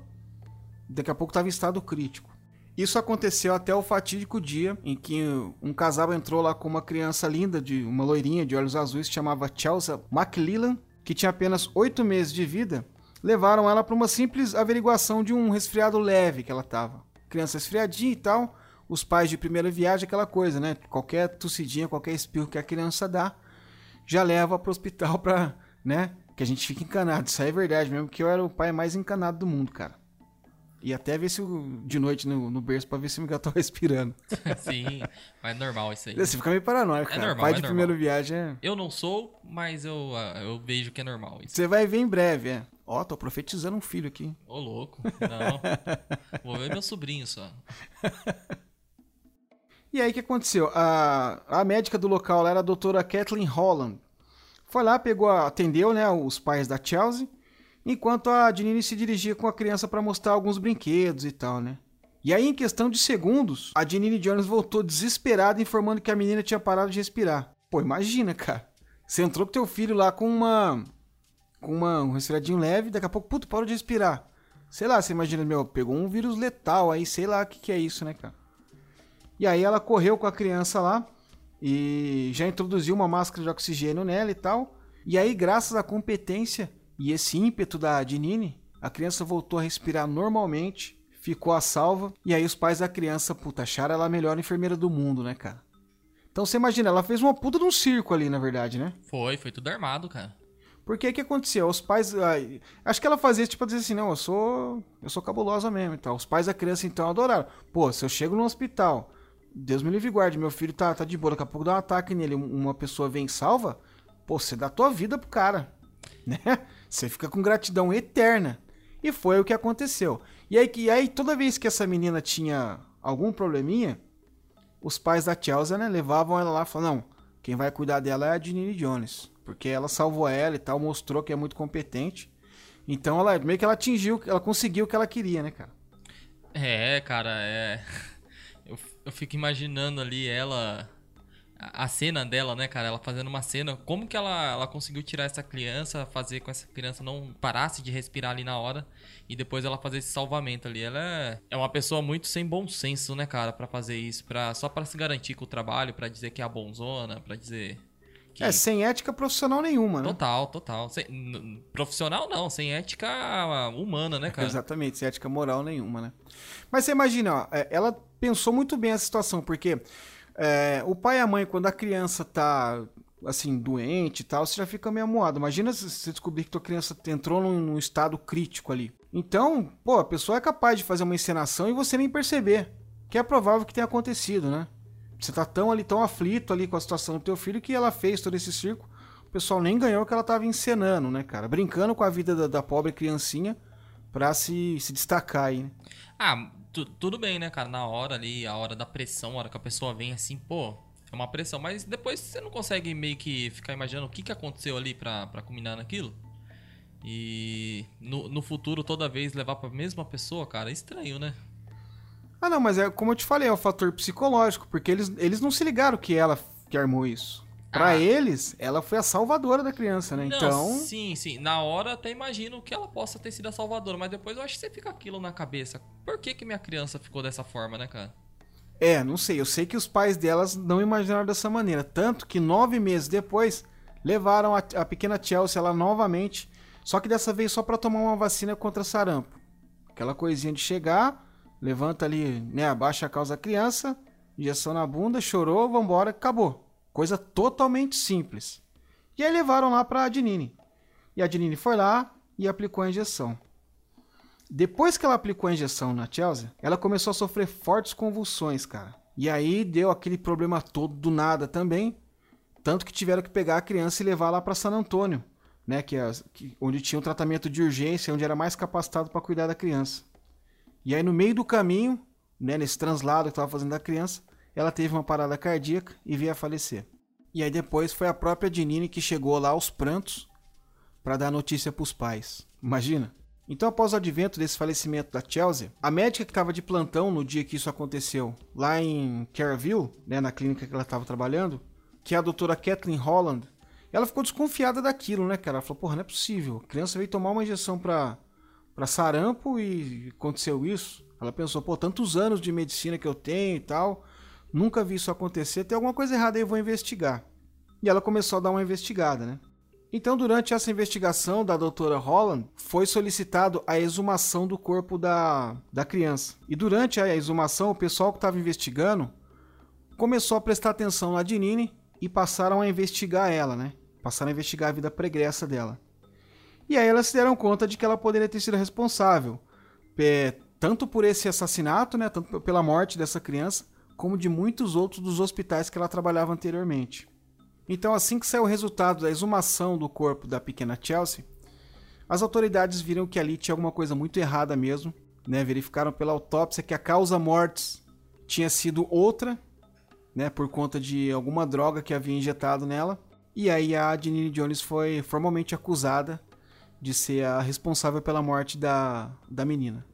daqui a pouco estava em estado crítico. Isso aconteceu até o fatídico dia em que um casal entrou lá com uma criança linda, de uma loirinha de olhos azuis, que chamava Chelsea McLellan, que tinha apenas oito meses de vida. Levaram ela para uma simples averiguação de um resfriado leve que ela estava. Criança resfriadinha e tal, os pais de primeira viagem, aquela coisa, né? Qualquer tossidinha, qualquer espirro que a criança dá, já leva para o hospital para, né? que a gente fica encanado. Isso aí é verdade mesmo, que eu era o pai mais encanado do mundo, cara. E até ver se eu, de noite no, no berço pra ver se o gato tá respirando. Sim, mas é normal isso aí. Você fica meio paranoico, é cara. Normal, pai é de normal. primeira viagem é... Eu não sou, mas eu, ah, eu vejo que é normal isso. Você vai ver em breve, é. Ó, tô profetizando um filho aqui. Ô, louco. Não. Vou ver meu sobrinho só. E aí, o que aconteceu? A, a médica do local era a doutora Kathleen Holland. Foi lá, pegou, atendeu, né, os pais da Chelsea, enquanto a Janine se dirigia com a criança para mostrar alguns brinquedos e tal, né? E aí, em questão de segundos, a Janine Jones voltou desesperada, informando que a menina tinha parado de respirar. Pô, imagina, cara. Você entrou com teu filho lá com uma. com uma, um resfriadinho leve, daqui a pouco, puto, parou de respirar. Sei lá, você imagina, meu, pegou um vírus letal aí, sei lá o que, que é isso, né, cara? E aí ela correu com a criança lá, e já introduziu uma máscara de oxigênio nela e tal. E aí, graças à competência e esse ímpeto da Dinine, a criança voltou a respirar normalmente, ficou a salva. E aí, os pais da criança, puta, acharam ela a melhor enfermeira do mundo, né, cara? Então você imagina, ela fez uma puta de um circo ali, na verdade, né? Foi, foi tudo armado, cara. Porque o que aconteceu? Os pais. Acho que ela fazia isso tipo dizer assim, não, eu sou. Eu sou cabulosa mesmo e tal. Os pais da criança então adoraram. Pô, se eu chego no hospital Deus me livre e guarde, meu filho tá, tá de boa, daqui a pouco dá um ataque nele, uma pessoa vem salva, pô, você dá tua vida pro cara, né? Você fica com gratidão eterna. E foi o que aconteceu. E aí, e aí toda vez que essa menina tinha algum probleminha, os pais da Chelsea, né, levavam ela lá e falavam, não, quem vai cuidar dela é a Janine Jones, porque ela salvou ela e tal, mostrou que é muito competente. Então ela meio que ela atingiu, ela conseguiu o que ela queria, né, cara? É, cara, é eu, eu fico imaginando ali ela. A, a cena dela, né, cara? Ela fazendo uma cena. Como que ela, ela conseguiu tirar essa criança, fazer com essa criança não parasse de respirar ali na hora e depois ela fazer esse salvamento ali. Ela é, é uma pessoa muito sem bom senso, né, cara, para fazer isso, pra, só para se garantir com o trabalho, para dizer que é a bonzona, para dizer que... É, sem ética profissional nenhuma, né? Total, total. Sem, profissional não, sem ética humana, né, cara? Exatamente, sem ética moral nenhuma, né? Mas você imagina, ó, é, ela pensou muito bem essa situação, porque é, o pai e a mãe, quando a criança tá assim, doente e tal, você já fica meio amuado. Imagina se você descobrir que tua criança entrou num, num, estado crítico ali. Então, pô, a pessoa é capaz de fazer uma encenação e você nem perceber. Que é provável que tenha acontecido, né? Você tá tão ali, tão aflito ali com a situação do teu filho que ela fez todo esse circo. O pessoal nem ganhou o que ela tava encenando, né, cara? Brincando com a vida da, da pobre criancinha pra se, se destacar aí, né? Ah, tu- tudo bem, né, cara? Na hora ali, a hora da pressão, a hora que a pessoa vem assim, pô, é uma pressão. Mas depois você não consegue meio que ficar imaginando o que, que aconteceu ali pra, pra culminar naquilo. E no, no futuro, toda vez levar pra mesma pessoa, cara, é estranho, né? Ah, não, mas é como eu te falei, é o fator psicológico, porque eles, eles não se ligaram que ela que armou isso. Pra Ah. eles, ela foi a salvadora da criança, né? Não, Então, sim, sim. Na hora até imagino que ela possa ter sido a salvadora, mas depois eu acho que você fica aquilo na cabeça. Por que que minha criança ficou dessa forma, né, cara? é, não sei. Eu sei que os pais delas não imaginaram dessa maneira. Tanto que nove meses depois, levaram a, a pequena Chelsea lá novamente, só que dessa vez só pra tomar uma vacina contra sarampo. Aquela coisinha de chegar, levanta ali, né, abaixa a causa da criança, injeção na bunda, chorou, vambora, acabou. Coisa totalmente simples. E aí levaram lá pra Adnine. E a Adnine foi lá e aplicou a injeção. Depois que ela aplicou a injeção na Chelsea, ela começou a sofrer fortes convulsões, cara. E aí deu aquele problema todo do nada também. Tanto que tiveram que pegar a criança e levar lá para San Antônio, né? Que, é, que- onde tinha um tratamento de urgência, onde era mais capacitado para cuidar da criança. E aí no meio do caminho, né, nesse translado que estava fazendo da criança, ela teve uma parada cardíaca e veio a falecer. E aí depois foi a própria Dinine que chegou lá aos prantos para dar notícia para os pais. Imagina? Então, após o advento desse falecimento da Chelsea, a médica que estava de plantão no dia que isso aconteceu, lá em Careville, né, na clínica que ela estava trabalhando, que é a doutora Kathleen Holland, ela ficou desconfiada daquilo, né, cara? Ela falou, porra, não é possível. A criança veio tomar uma injeção para sarampo e aconteceu isso. Ela pensou, pô, tantos anos de medicina que eu tenho e tal, nunca vi isso acontecer, tem alguma coisa errada aí, eu vou investigar. E ela começou a dar uma investigada, né? Então, durante essa investigação da doutora Holland, foi solicitado a exumação do corpo da, da criança. E durante a exumação, o pessoal que estava investigando começou a prestar atenção na Dinine e passaram a investigar ela, né? Passaram a investigar a vida pregressa dela. E aí elas se deram conta de que ela poderia ter sido responsável, é, tanto por esse assassinato, né? Tanto pela morte dessa criança, como de muitos outros dos hospitais que ela trabalhava anteriormente. Então, assim que saiu o resultado da exumação do corpo da pequena Chelsea, as autoridades viram que ali tinha alguma coisa muito errada mesmo, né? Verificaram pela autópsia que a causa mortes tinha sido outra, né? Por conta de alguma droga que havia injetado nela. E aí a Janine Jones foi formalmente acusada de ser a responsável pela morte da, da menina.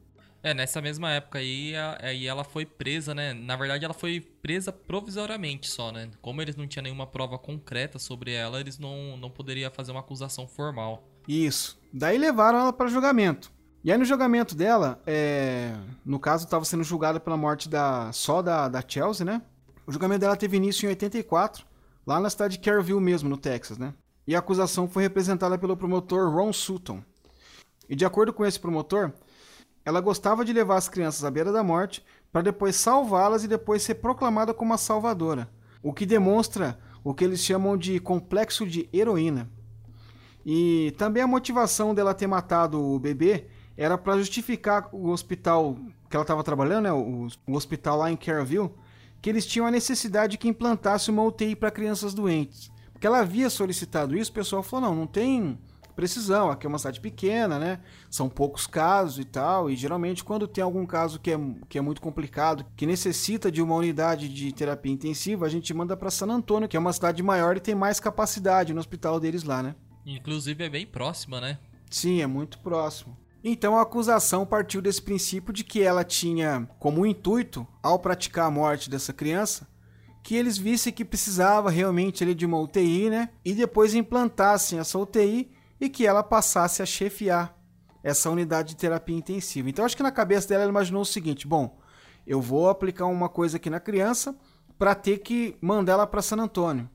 É, nessa mesma época aí, aí ela foi presa, né? Na verdade, ela foi presa provisoriamente só, né? Como eles não tinham nenhuma prova concreta sobre ela, eles não, não poderiam fazer uma acusação formal. Isso. Daí levaram ela para julgamento. E aí no julgamento dela, é... no caso estava sendo julgada pela morte da só da, da Chelsea, né? O julgamento dela teve início em 84, lá na cidade de Careville mesmo, no Texas, né? E a acusação foi representada pelo promotor Ron Sutton. E de acordo com esse promotor, ela gostava de levar as crianças à beira da morte para depois salvá-las e depois ser proclamada como a salvadora, o que demonstra o que eles chamam de complexo de heroína. E também a motivação dela ter matado o bebê era para justificar o hospital que ela estava trabalhando, né, o, o hospital lá em Careville, que eles tinham a necessidade que implantasse uma UTI para crianças doentes. Porque ela havia solicitado isso, o pessoal falou: não, não tem precisão, aqui é uma cidade pequena, né? São poucos casos e tal, e geralmente quando tem algum caso que é, que é muito complicado, que necessita de uma unidade de terapia intensiva, a gente manda para San Antônio, que é uma cidade maior e tem mais capacidade no hospital deles lá, né? Inclusive é bem próxima, né? Sim, é muito próximo. Então a acusação partiu desse princípio de que ela tinha como intuito, ao praticar a morte dessa criança, que eles vissem que precisava realmente ali de uma UTI, né? E depois implantassem essa UTI e que ela passasse a chefiar essa unidade de terapia intensiva. Então acho que na cabeça dela ela imaginou o seguinte: bom, eu vou aplicar uma coisa aqui na criança para ter que mandar ela para San Antônio.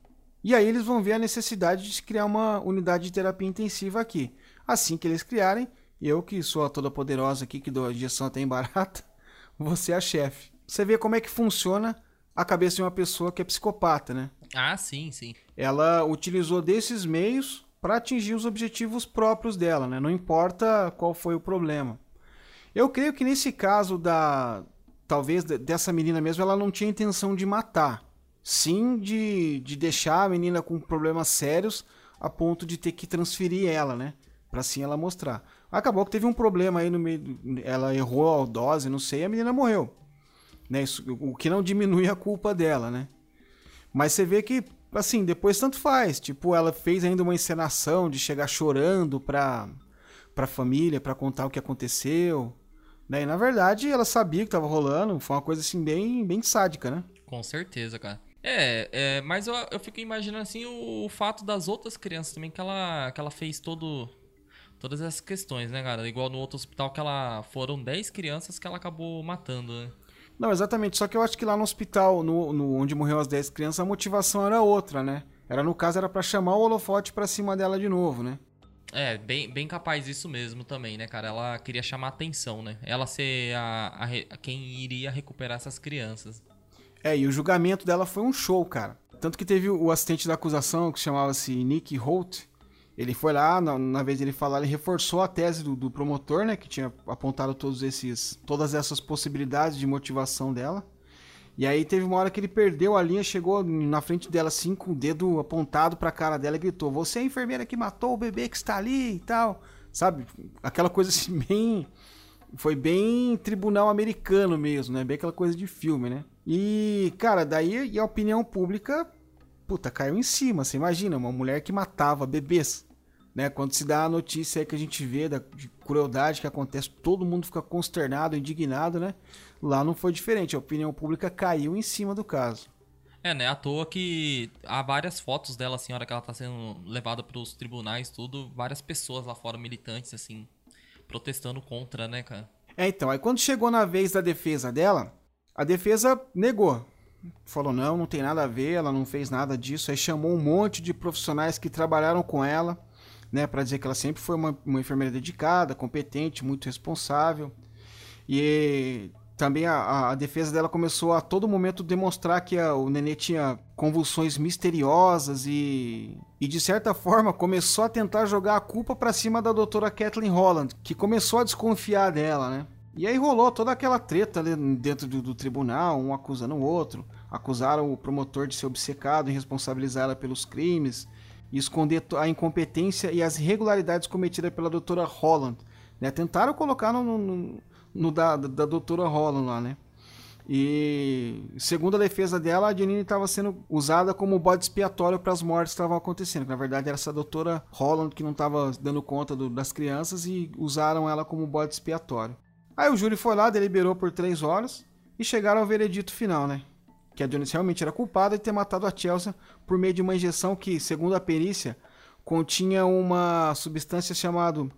E aí eles vão ver a necessidade de criar uma unidade de terapia intensiva aqui. Assim que eles criarem, eu que sou a toda poderosa aqui, que dou a injeção até em barata, vou ser a chefe. Você vê como é que funciona a cabeça de uma pessoa que é psicopata, né? Ah, sim, sim. Ela utilizou desses meios para atingir os objetivos próprios dela, né? Não importa qual foi o problema. Eu creio que nesse caso da talvez de- dessa menina mesmo, ela não tinha intenção de matar. Sim de, de deixar a menina com problemas sérios a ponto de ter que transferir ela, né? Pra assim ela mostrar. Acabou que teve um problema aí no meio. Ela errou a dose, não sei, e a menina morreu. Né? Isso, o que não diminui a culpa dela, né? Mas você vê que, assim, depois tanto faz. Tipo, ela fez ainda uma encenação de chegar chorando pra, pra família, pra contar o que aconteceu. Né? E na verdade ela sabia que tava rolando. Foi uma coisa assim bem, bem sádica, né? Com certeza, cara. É, é mas eu, eu fico imaginando assim o, o fato das outras crianças também que ela, que ela fez todo, todas essas questões, né, cara? Igual no outro hospital que ela foram 10 crianças que ela acabou matando, né? Não, exatamente. Só que eu acho que lá no hospital, no, no- onde morreu as 10 crianças, a motivação era outra, né? Era, no caso, era pra chamar o holofote pra cima dela de novo, né? É, bem, bem capaz isso mesmo também, né, cara? Ela queria chamar atenção, né? Ela ser a, a quem iria recuperar essas crianças. É, e o julgamento dela foi um show, cara. Tanto que teve o assistente da acusação, que chamava-se Nick Holt. Ele foi lá, na, na vez dele falar, ele reforçou a tese do, do promotor, né? Que tinha apontado todos esses, todas essas possibilidades de motivação dela. E aí teve uma hora que ele perdeu a linha, chegou na frente dela assim, com o dedo apontado pra cara dela e gritou: Você é a enfermeira que matou o bebê que está ali e tal. Sabe? Aquela coisa assim, bem. Foi bem tribunal americano mesmo, né? Bem aquela coisa de filme, né? E, cara, daí e a opinião pública, puta, caiu em cima. Você imagina, uma mulher que matava bebês, né? Quando se dá a notícia aí que a gente vê da de crueldade que acontece, todo mundo fica consternado, indignado, né? Lá não foi diferente, a opinião pública caiu em cima do caso. É, né? À toa que há várias fotos dela, assim, a hora que ela tá sendo levada pros tribunais, tudo, várias pessoas lá fora, militantes, assim, protestando contra, né, cara? É, então, aí quando chegou na vez da defesa dela, a defesa negou. Falou, não, não tem nada a ver, ela não fez nada disso. Aí chamou um monte de profissionais que trabalharam com ela, né, para dizer que ela sempre foi uma, uma enfermeira dedicada, competente, muito responsável. E também a, a defesa dela começou a todo momento demonstrar que a- o nenê tinha convulsões misteriosas e, e de certa forma começou a tentar jogar a culpa pra cima da doutora Kathleen Holland, que começou a desconfiar dela, né? E aí rolou toda aquela treta dentro do, do tribunal, um acusando o outro. Acusaram o promotor de ser obcecado em responsabilizar ela pelos crimes e esconder a incompetência e as irregularidades cometidas pela doutora Holland. Né? Tentaram colocar no, no- no- da, da doutora Holland lá, né? E segundo a defesa dela, a Janine estava sendo usada como bode expiatório para as mortes que estavam acontecendo. Na verdade, era essa doutora Holland que não estava dando conta do- das crianças e usaram ela como bode expiatório. Aí o júri foi lá, deliberou por três horas e chegaram ao veredito final, né? Que a Janice realmente era culpada de ter matado a Chelsea por meio de uma injeção que, segundo a perícia, continha uma substância chamada.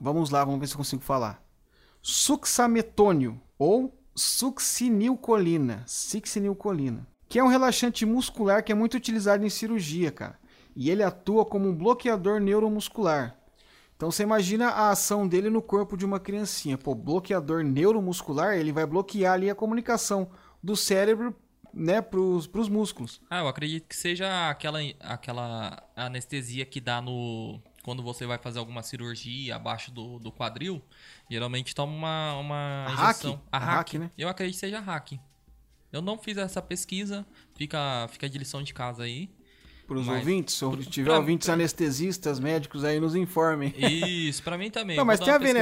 Vamos lá, vamos ver se eu consigo falar. Suxametônio ou succinilcolina, succinilcolina, que é um relaxante muscular que é muito utilizado em cirurgia, cara. E ele atua como um bloqueador neuromuscular. Então você imagina a ação dele no corpo de uma criancinha. Pô, bloqueador neuromuscular, ele vai bloquear ali a comunicação do cérebro, né, pros, pros músculos. Ah, eu acredito que seja aquela, aquela anestesia que dá no. Quando você vai fazer alguma cirurgia abaixo do, do quadril, geralmente toma uma, uma A hack? injeção. A hack, né? Eu acredito que seja hack. Eu não fiz essa pesquisa, fica, fica de lição de casa aí. Para os ouvintes, se tiver pra- ouvintes anestesistas, médicos aí, nos informem. Isso, pra mim também. Não, eu mas tem a ver, né?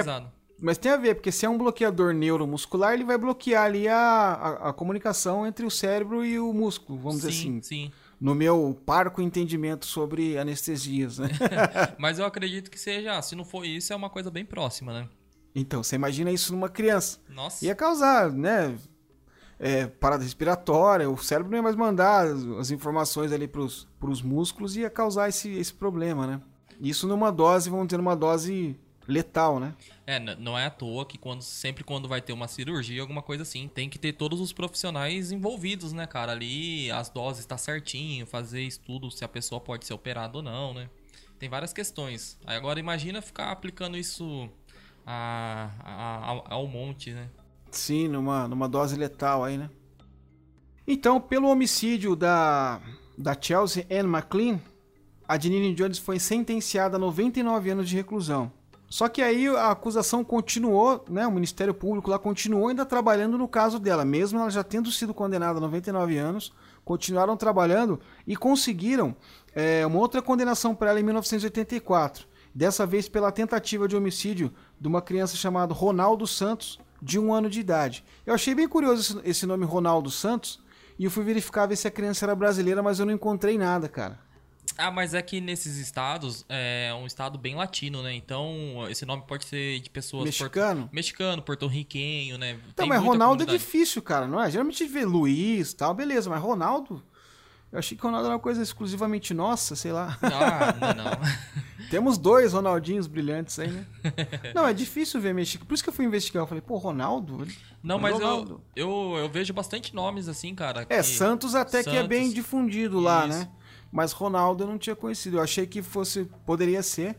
Mas tem a ver, porque se é um bloqueador neuromuscular, ele vai bloquear ali a, a, a comunicação entre o cérebro e o músculo, vamos dizer sim, assim. sim. No meu parco entendimento sobre anestesias, né? Mas eu acredito que seja, se não for isso, é uma coisa bem próxima, né? então, você imagina isso numa criança. Nossa. Ia causar, né? é, parada respiratória, o cérebro não ia mais mandar as, as informações ali pros, pros músculos e ia causar esse, esse problema, né? Isso numa dose, vamos ter uma dose letal, né? É, não é à toa que quando, sempre quando vai ter uma cirurgia, alguma coisa assim, tem que ter todos os profissionais envolvidos, né, cara? Ali as doses tá certinho, fazer estudo se a pessoa pode ser operada ou não, né? Tem várias questões. Aí agora imagina ficar aplicando isso a, a- ao- ao monte, né? Sim, numa, numa dose letal aí, né? Então, pelo homicídio da, da Chelsea Ann McLean, a Janine Jones foi sentenciada a 99 anos de reclusão. Só que aí a acusação continuou, né? O Ministério Público lá continuou ainda trabalhando no caso dela, mesmo ela já tendo sido condenada a 99 anos, continuaram trabalhando e conseguiram é, uma outra condenação para ela em 1984. dessa vez pela tentativa de homicídio de uma criança chamada Ronaldo Santos, de um ano de idade. Eu achei bem curioso esse nome Ronaldo Santos, e eu fui verificar ver se a criança era brasileira, mas eu não encontrei nada, cara. Ah, mas é que nesses estados é um estado bem latino, né? Então esse nome pode ser de pessoas. Mexicano? Porto... Mexicano, porto-riquenho, né? Então, mas Ronaldo é difícil, cara, não é? Geralmente vê Luiz tal, beleza, mas Ronaldo. Eu achei que Ronaldo era uma coisa exclusivamente nossa, sei lá. Ah, não, não. Temos dois Ronaldinhos brilhantes aí, né? não, é difícil ver mexicano. Por isso que eu fui investigar. Eu falei, pô, Ronaldo? Não, mas eu, eu, eu vejo bastante nomes assim, cara. É, Santos até Santos, que é bem difundido lá, né? Mas Ronaldo eu não tinha conhecido. Eu achei que fosse poderia ser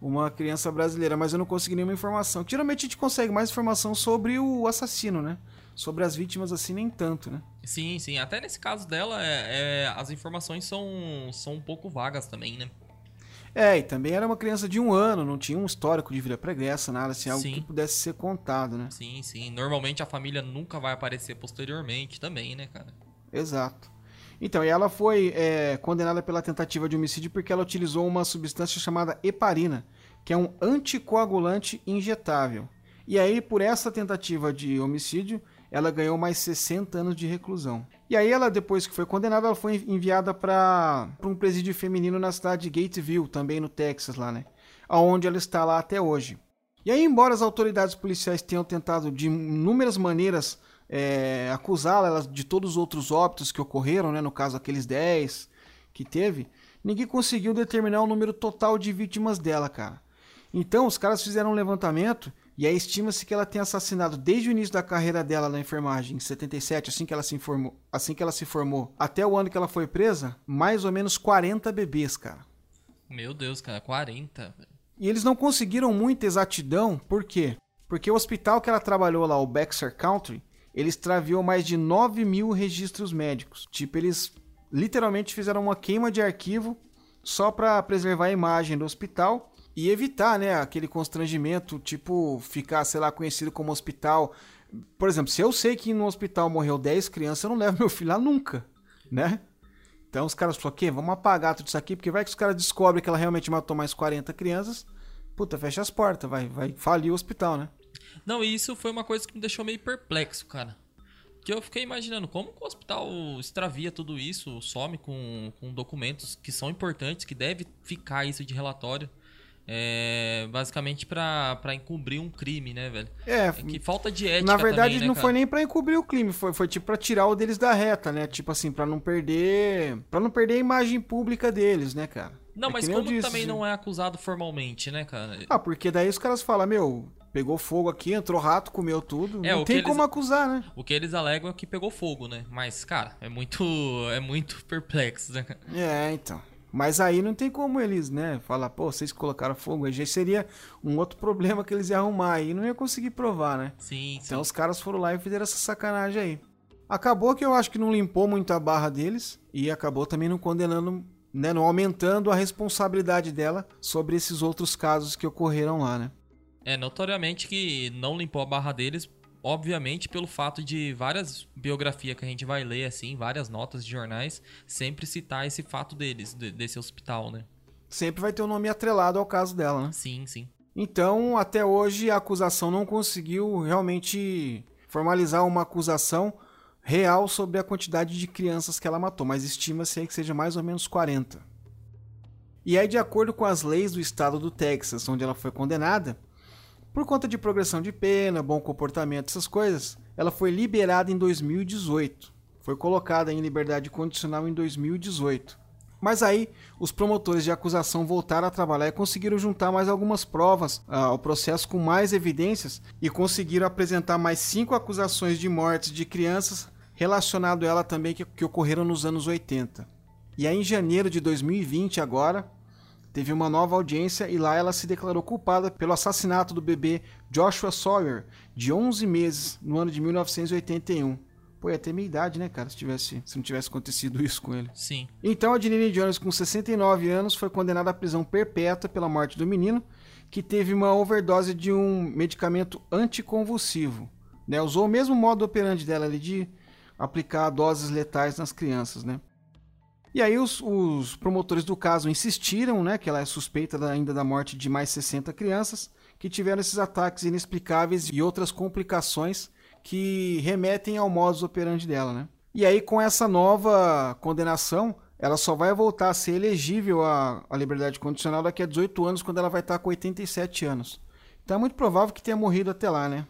uma criança brasileira, mas eu não consegui nenhuma informação. Geralmente a gente consegue mais informação sobre o assassino, né? Sobre as vítimas, assim, nem tanto, né? Sim, sim. Até nesse caso dela, é, é, as informações são, são um pouco vagas também, né? É, e também era uma criança de um ano, não tinha um histórico de vida pregressa, nada assim, algo sim. que pudesse ser contado, né? Sim, sim. Normalmente a família nunca vai aparecer posteriormente também, né, cara? Exato. Então, e ela foi é, condenada pela tentativa de homicídio porque ela utilizou uma substância chamada heparina, que é um anticoagulante injetável. E aí, por essa tentativa de homicídio, ela ganhou mais 60 anos de reclusão. E aí ela, depois que foi condenada, ela foi enviada para um presídio feminino na cidade de Gateville, também no Texas lá, né? Aonde ela está lá até hoje. E aí, embora as autoridades policiais tenham tentado de inúmeras maneiras é, acusá-la de todos os outros óbitos que ocorreram, né? No caso, aqueles 10 que teve, ninguém conseguiu determinar o número total de vítimas dela, cara. Então, os caras fizeram um levantamento e aí estima-se que ela tenha assassinado desde o início da carreira dela na enfermagem, em 77, assim que ela se informou, assim que ela se formou, até o ano que ela foi presa, mais ou menos 40 bebês, cara. Meu Deus, cara, 40. E eles não conseguiram muita exatidão, por quê? Porque o hospital que ela trabalhou lá, o Baxter Country, eles extraviou mais de 9 mil registros médicos. Tipo, eles literalmente fizeram uma queima de arquivo só para preservar a imagem do hospital e evitar, né, aquele constrangimento, tipo, ficar, sei lá, conhecido como hospital. Por exemplo, se eu sei que no hospital morreu 10 crianças, eu não levo meu filho lá nunca, né? Então os caras falaram, ok, vamos apagar tudo isso aqui, porque vai que os caras descobrem que ela realmente matou mais 40 crianças, puta, fecha as portas, vai, vai falir o hospital, né? Não, e isso foi uma coisa que me deixou meio perplexo, cara. Que eu fiquei imaginando como o hospital extravia tudo isso, some com, com documentos que são importantes, que deve ficar isso de relatório. É, basicamente para encobrir um crime, né, velho? É, é, que falta de ética Na verdade, também, né, não cara? foi nem para encobrir o crime, foi, foi tipo para tirar o deles da reta, né? Tipo assim, para não perder, para não perder a imagem pública deles, né, cara? Não, é mas como disse, também não é acusado formalmente, né, cara? Ah, porque daí os caras falam, meu, pegou fogo aqui, entrou rato, comeu tudo. É, não tem como eles, acusar, né? O que eles alegam é que pegou fogo, né? Mas, cara, é muito é muito perplexo, né? É, então. Mas aí não tem como eles, né, falar, pô, vocês colocaram fogo, aí já seria um outro problema que eles iam arrumar aí, não ia conseguir provar, né? Sim, Então sim. os caras foram lá e fizeram essa sacanagem aí. Acabou que eu acho que não limpou muito a barra deles e acabou também não condenando, né, não aumentando a responsabilidade dela sobre esses outros casos que ocorreram lá, né? É, notoriamente que não limpou a barra deles obviamente pelo fato de várias biografias que a gente vai ler assim, várias notas de jornais, sempre citar esse fato deles, desse hospital, né? Sempre vai ter um nome atrelado ao caso dela, né? Sim, sim. Então, até hoje a acusação não conseguiu realmente formalizar uma acusação real sobre a quantidade de crianças que ela matou, mas estima-se que seja mais ou menos 40. E aí, de acordo com as leis do estado do Texas, onde ela foi condenada, por conta de progressão de pena, bom comportamento, essas coisas, ela foi liberada em 2018. Foi colocada em liberdade condicional em 2018. Mas aí, os promotores de acusação voltaram a trabalhar e conseguiram juntar mais algumas provas ah, ao processo com mais evidências e conseguiram apresentar mais cinco acusações de mortes de crianças relacionado a ela também que, que ocorreram nos anos 80. E aí, em janeiro de 2020, agora, teve uma nova audiência e lá ela se declarou culpada pelo assassinato do bebê Joshua Sawyer, de 11 meses, no ano de 1981. Pô, ia ter minha idade, né, cara, se, tivesse, se não tivesse acontecido isso com ele. Sim. Então a Janine Jones, com 69 anos, foi condenada à prisão perpétua pela morte do menino, que teve uma overdose de um medicamento anticonvulsivo. Né? Usou o mesmo modo operante dela ali de aplicar doses letais nas crianças, né? E aí os, os promotores do caso insistiram, né, que ela é suspeita da, ainda da morte de mais 60 crianças que tiveram esses ataques inexplicáveis e outras complicações que remetem ao modus operandi dela, né? E aí com essa nova condenação, ela só vai voltar a ser elegível à, à liberdade condicional daqui a 18 anos, quando ela vai estar com 87 anos. Então é muito provável que tenha morrido até lá, né?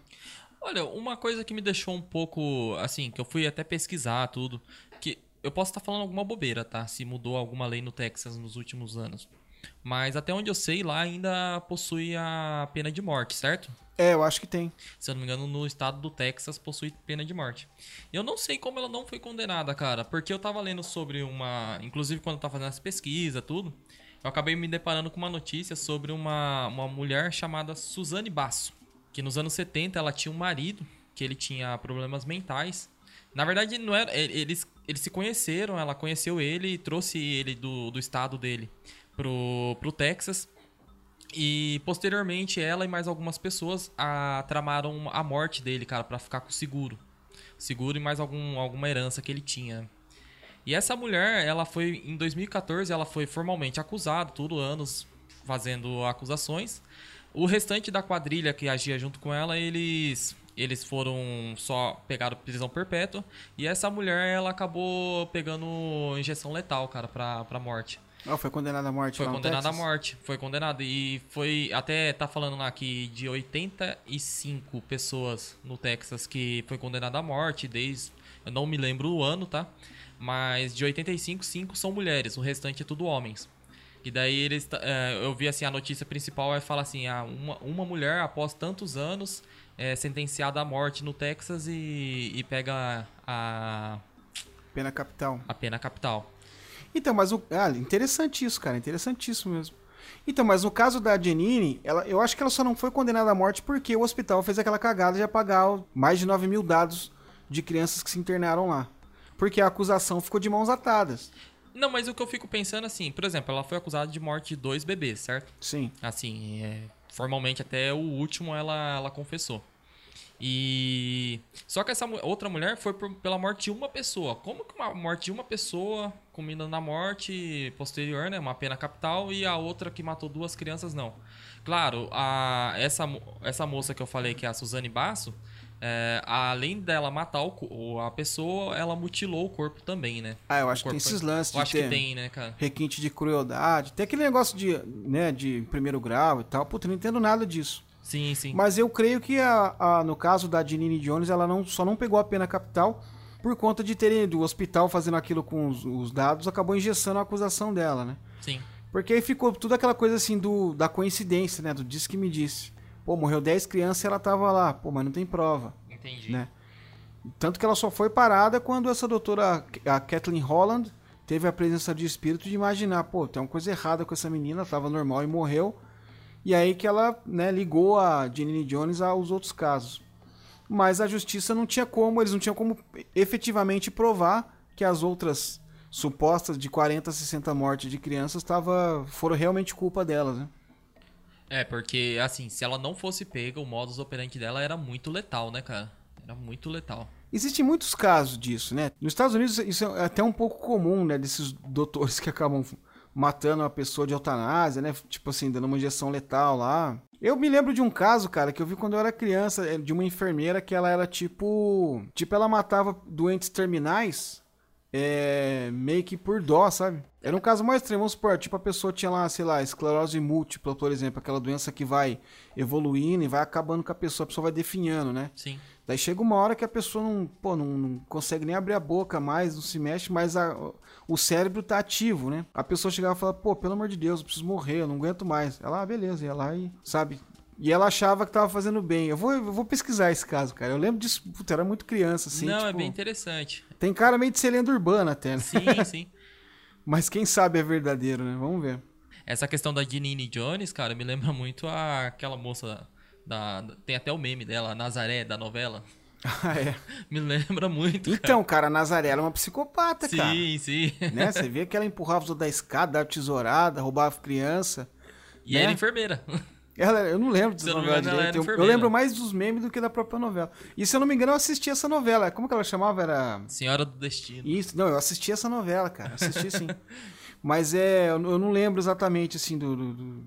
Olha, uma coisa que me deixou um pouco, assim, que eu fui até pesquisar tudo, que eu posso estar falando alguma bobeira, tá? Se mudou alguma lei no Texas nos últimos anos. Mas até onde eu sei, lá ainda possui a pena de morte, certo? É, eu acho que tem. Se eu não me engano, no estado do Texas possui pena de morte. Eu não sei como ela não foi condenada, cara, porque eu tava lendo sobre uma. Inclusive, quando eu tava fazendo as pesquisas, tudo, eu acabei me deparando com uma notícia sobre uma, uma mulher chamada Suzane Basso. Que nos anos 70 ela tinha um marido, que ele tinha problemas mentais. Na verdade, não era. Eles, eles se conheceram, ela conheceu ele e trouxe ele do, do estado dele pro, pro Texas. E posteriormente ela e mais algumas pessoas a, tramaram a morte dele, cara, para ficar com seguro. Seguro e mais algum, alguma herança que ele tinha. E essa mulher, ela foi em 2014, ela foi formalmente acusada, tudo anos fazendo acusações. O restante da quadrilha que agia junto com ela, eles eles foram só pegaram prisão perpétua e essa mulher ela acabou pegando injeção letal, cara, pra, pra morte. Oh, foi condenada à morte. Foi condenada à morte. Foi condenada. E foi. Até tá falando lá que de 85 pessoas no Texas que foi condenada à morte, desde. Eu não me lembro o ano, tá? Mas de 85, 5 são mulheres, o restante é tudo homens. E daí eles. É, eu vi assim, a notícia principal é falar assim: ah, uma, uma mulher após tantos anos é sentenciada à morte no Texas e, e pega a. Pena capital. A pena capital. Então, mas o. Ah, interessante isso, cara. Interessantíssimo mesmo. Então, mas no caso da Janine, ela, eu acho que ela só não foi condenada à morte porque o hospital fez aquela cagada de apagar mais de 9 mil dados de crianças que se internaram lá. Porque a acusação ficou de mãos atadas. Não, mas o que eu fico pensando assim, por exemplo, ela foi acusada de morte de dois bebês, certo? Sim. Assim, é, formalmente até o último ela, ela confessou. E só que essa outra mulher foi por, pela morte de uma pessoa. Como que uma morte de uma pessoa combina na morte posterior, né, uma pena capital e a outra que matou duas crianças não? Claro, a essa essa moça que eu falei que é a Suzane Basso, é, além dela matar o, a pessoa, ela mutilou o corpo também, né? Ah, eu acho que tem esses lances eu de acho ter que tem, né, cara? requinte de crueldade, tem aquele negócio de, né, de primeiro grau e tal. Puta, não entendo nada disso. Sim, sim. Mas eu creio que a, a, no caso da Janine Jones, ela não, só não pegou a pena capital por conta de terem do hospital fazendo aquilo com os, os dados, acabou engessando a acusação dela, né? Sim. Porque aí ficou tudo aquela coisa assim do, da coincidência, né? Do disse que me disse. Pô, morreu 10 crianças e ela tava lá. Pô, mas não tem prova. Entendi. Né? Tanto que ela só foi parada quando essa doutora, a Kathleen Holland, teve a presença de espírito de imaginar, pô, tem uma coisa errada com essa menina, tava normal e morreu. E aí que ela né, ligou a Janine Jones aos outros casos. Mas a justiça não tinha como, eles não tinham como efetivamente provar que as outras supostas de 40 a 60 mortes de crianças tava, foram realmente culpa delas, né? É, porque, assim, se ela não fosse pega, o modus operandi dela era muito letal, né, cara? Era muito letal. Existem muitos casos disso, né? Nos Estados Unidos isso é até um pouco comum, né? Desses doutores que acabam matando uma pessoa de eutanásia, né? Tipo assim, dando uma injeção letal lá. Eu me lembro de um caso, cara, que eu vi quando eu era criança, é, de uma enfermeira que ela era tipo. Tipo, ela matava doentes terminais é, meio que por dó, sabe? Era um caso mais extremo, vamos supor, tipo a pessoa tinha lá, sei lá, esclerose múltipla, por exemplo, aquela doença que vai evoluindo e vai acabando com a pessoa, a pessoa vai definhando, né? Sim. Daí chega uma hora que a pessoa não, pô, não, não consegue nem abrir a boca mais, não se mexe, mas a, o cérebro tá ativo, né? A pessoa chegava e falava, pô, pelo amor de Deus, eu preciso morrer, eu não aguento mais. Ela, ah, beleza, ia lá e, sabe? E ela achava que tava fazendo bem. Eu vou, eu vou pesquisar esse caso, cara. Eu lembro disso, puta, era muito criança, assim. Não, é tipo, bem interessante. Tem cara meio de ser lenda urbana até, né? Sim, sim. Mas quem sabe é verdadeiro, né? Vamos ver. Essa questão da Janine Jones, cara, me lembra muito a, aquela moça da, da- Tem até o meme dela, a Nazaré, da novela. Ah, é. Me lembra muito. Então, cara, a Nazaré era uma psicopata, cara. Sim, sim. Né? Você vê que ela empurrava os outros da escada, dava tesourada, roubava criança. E Né? era enfermeira. Ela, eu não lembro me novela engano, direito. era Eu, eu lembro mais dos memes do que da própria novela. E se eu não me engano, eu assisti essa novela. Como que ela chamava? Era. Senhora do Destino. Isso, não, eu assisti essa novela, cara. Assisti sim. Mas é. Eu eu não lembro exatamente, assim, do, do- do-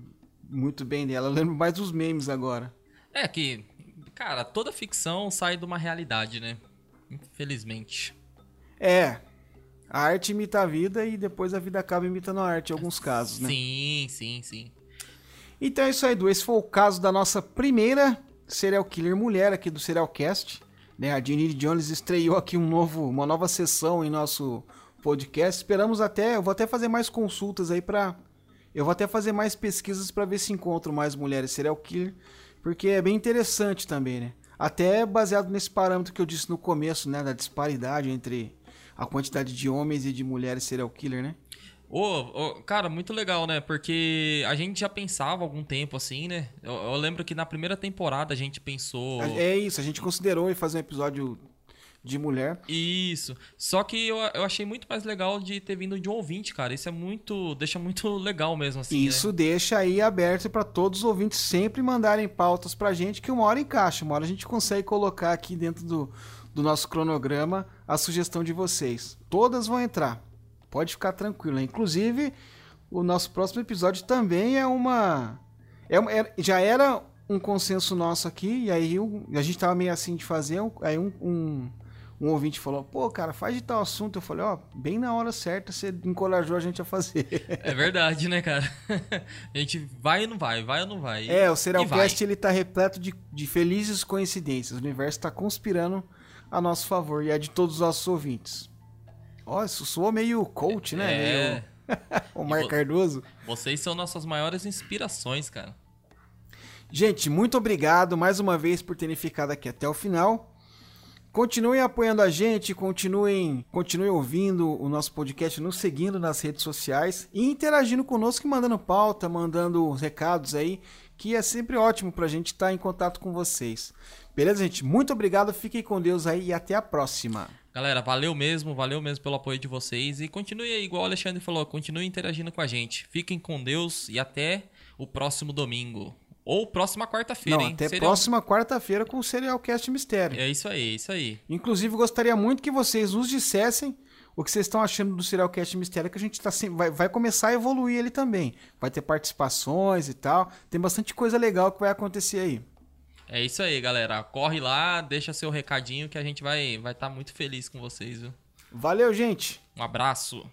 muito bem dela. Eu lembro mais dos memes agora. É que, cara, toda ficção sai de uma realidade, né? Infelizmente. É. A arte imita a vida e depois a vida acaba imitando a arte em alguns casos, né? Sim, sim, sim. Então é isso aí, Edu. Esse foi o caso da nossa primeira serial killer mulher aqui do Serialcast. Né? A Jenny Jones estreou aqui um novo, uma nova sessão em nosso podcast. Esperamos até, eu vou até fazer mais consultas aí pra. Eu vou até fazer mais pesquisas pra ver se encontro mais mulheres serial killer, porque é bem interessante também, né? Até baseado nesse parâmetro que eu disse no começo, né, da disparidade entre a quantidade de homens e de mulheres serial killer, né? Ô, ô, cara, muito legal, né? Porque a gente já pensava algum tempo assim, né? Eu, eu lembro que na primeira temporada a gente pensou. É isso, a gente considerou em fazer um episódio de mulher. Isso. Só que eu, eu achei muito mais legal de ter vindo de um ouvinte, cara. Isso é muito. Deixa muito legal mesmo, assim. Isso Né? deixa aí aberto para todos os ouvintes sempre mandarem pautas pra gente, que uma hora encaixa, uma hora a gente consegue colocar aqui dentro do, do nosso cronograma a sugestão de vocês. Todas vão entrar. Pode ficar tranquilo. né? Inclusive, o nosso próximo episódio também é uma. É, uma- é- já era um consenso nosso aqui, e aí o- a gente tava meio assim de fazer, aí um, um, um ouvinte falou, pô, cara, faz de tal assunto. Eu falei, ó, bem na hora certa, você encorajou a gente a fazer. É verdade, né, cara? a gente vai ou não vai, vai ou não vai. É, o Serialcast vai. ele tá repleto de, de felizes coincidências. O universo tá conspirando a nosso favor e é de todos os nossos ouvintes. Ó, isso soou meio coach, né? É. Meio o Mar vo- Cardoso. Vocês são nossas maiores inspirações, cara. Gente, muito obrigado mais uma vez por terem ficado aqui até o final. Continuem apoiando a gente, continuem, continuem ouvindo o nosso podcast, nos seguindo nas redes sociais e interagindo conosco mandando pauta, mandando recados aí, que é sempre ótimo pra gente estar em contato com vocês. Beleza, gente? Muito obrigado, fiquem com Deus aí e até a próxima. Galera, valeu mesmo, valeu mesmo pelo apoio de vocês. E continue aí, igual o Alexandre falou, continue interagindo com a gente. Fiquem com Deus e até o próximo domingo. Ou próxima quarta-feira, hein? até Seria um- próxima quarta-feira com o Serialcast Mistério. É isso aí, é isso aí. Inclusive, gostaria muito que vocês nos dissessem o que vocês estão achando do Serialcast Mistério, que a gente tá sem- vai, vai começar a evoluir ele também. Vai ter participações e tal. Tem bastante coisa legal que vai acontecer aí. É isso aí, galera. Corre lá, deixa seu recadinho que a gente vai vai estar muito feliz com vocês, viu? Valeu, gente! Um abraço.